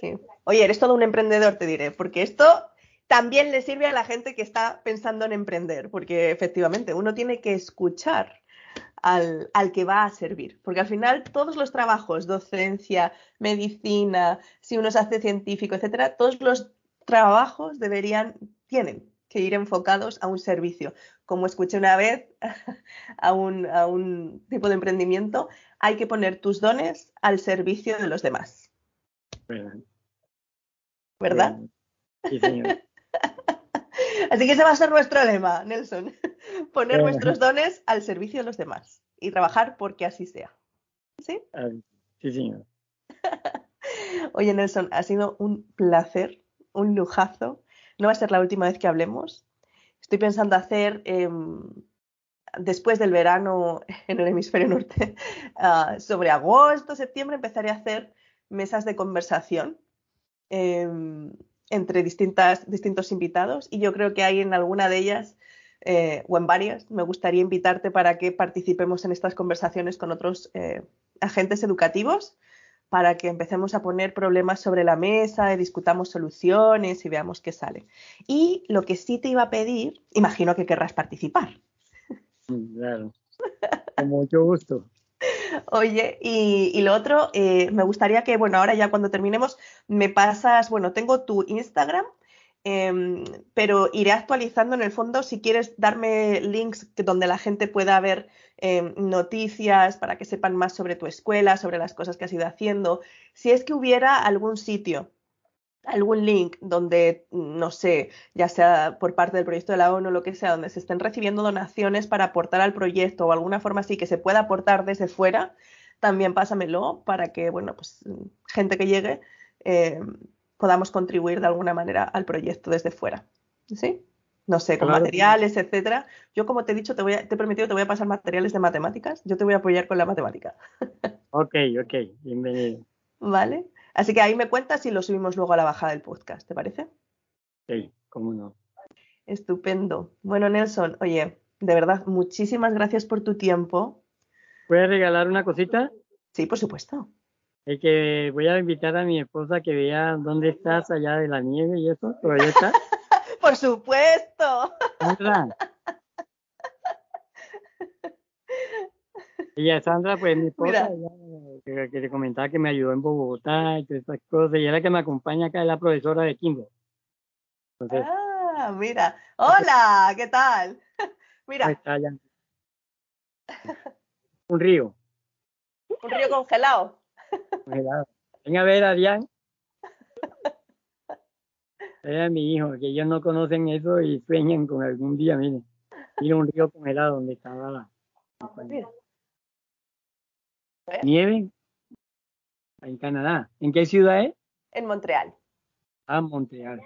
S2: Sí. Oye, eres todo un emprendedor, te diré, porque esto también le sirve a la gente que está pensando en emprender, porque efectivamente uno tiene que escuchar al, que va a servir, porque al final todos los trabajos, docencia, medicina, si uno se hace científico, etcétera, todos los trabajos deberían, tienen que ir enfocados a un servicio. Como escuché una vez a un, a un tipo de emprendimiento, hay que poner tus dones al servicio de los demás. ¿Verdad? Sí, señor. Así que ese va a ser nuestro lema, Nelson. Poner nuestros dones al servicio de los demás y trabajar porque así sea. ¿Sí?
S3: Ah, sí, señor.
S2: Oye, Nelson, ha sido un placer, un lujazo. No va a ser la última vez que hablemos. Estoy pensando hacer, em, después del verano en el hemisferio norte, ah, sobre agosto, septiembre, empezaré a hacer mesas de conversación. Em, entre distintas, distintos invitados y yo creo que hay en alguna de ellas eh, o en varias, me gustaría invitarte para que participemos en estas conversaciones con otros eh, agentes educativos para que empecemos a poner problemas sobre la mesa, y discutamos soluciones y veamos qué sale. Y lo que sí te iba a pedir, imagino que querrás participar.
S3: Claro, con mucho gusto.
S2: Oye, y, lo otro, eh, me gustaría que, bueno, ahora ya cuando terminemos, me pasas, bueno, tengo tu Instagram, em, pero iré actualizando en el fondo si quieres darme links donde la gente pueda ver em, noticias para que sepan más sobre tu escuela, sobre las cosas que has ido haciendo. Si es que hubiera algún sitio algún link donde, no sé, ya sea por parte del proyecto de la ONU o lo que sea, donde se estén recibiendo donaciones para aportar al proyecto o alguna forma así que se pueda aportar desde fuera, también pásamelo para que, bueno, pues gente que llegue eh, podamos contribuir de alguna manera al proyecto desde fuera. ¿Sí? No sé, con materiales, etcétera. Yo, como te he dicho, te, voy te he prometido, te voy a pasar materiales de matemáticas. Yo te voy a apoyar con la matemática.
S3: ok, ok, bienvenido.
S2: Vale. Así que ahí me cuentas y lo subimos luego a la bajada del podcast, ¿te parece?
S3: Sí, cómo no.
S2: Estupendo. Bueno, Nelson, oye, de verdad, muchísimas gracias por tu tiempo.
S3: ¿Puedes regalar una cosita?
S2: Sí, por supuesto.
S3: Es que voy a invitar a mi esposa que vea dónde estás allá de la nieve y eso. ¿Todavía está?
S2: por supuesto.
S3: Ella, Sandra, pues mi esposa, que, que, te comentaba que me ayudó en Bogotá y todas esas cosas. Y era la que me acompaña acá, es la profesora de Kimbo.
S2: ah, Ah, mira. Hola, ¿qué tal? Mira.
S3: Está, Un río.
S2: Un río congelado.
S3: Congelado. Ven a ver, Adrián. Era mi hijo, que ellos no conocen eso y sueñan con algún día, miren. Mira un río congelado donde estaba la... Nieve en Canadá. ¿En qué ciudad es?
S2: En Montreal.
S3: Ah, Montreal.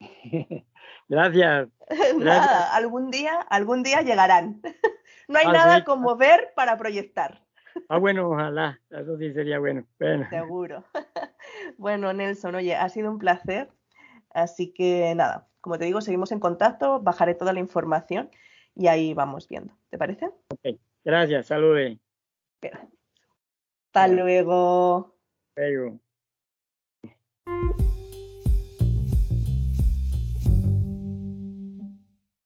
S3: Gracias.
S2: Nada, algún día, algún día llegarán. No hay ah, nada como ver para proyectar.
S3: Ah, bueno, ojalá. Eso sí sería bueno.
S2: Seguro. Bueno, Nelson, oye, ha sido un placer. Así que nada, como te digo, seguimos en contacto, bajaré toda la información y ahí vamos viendo. ¿Te parece?
S3: Ok, gracias, saludos.
S2: Hasta luego.
S3: Luego.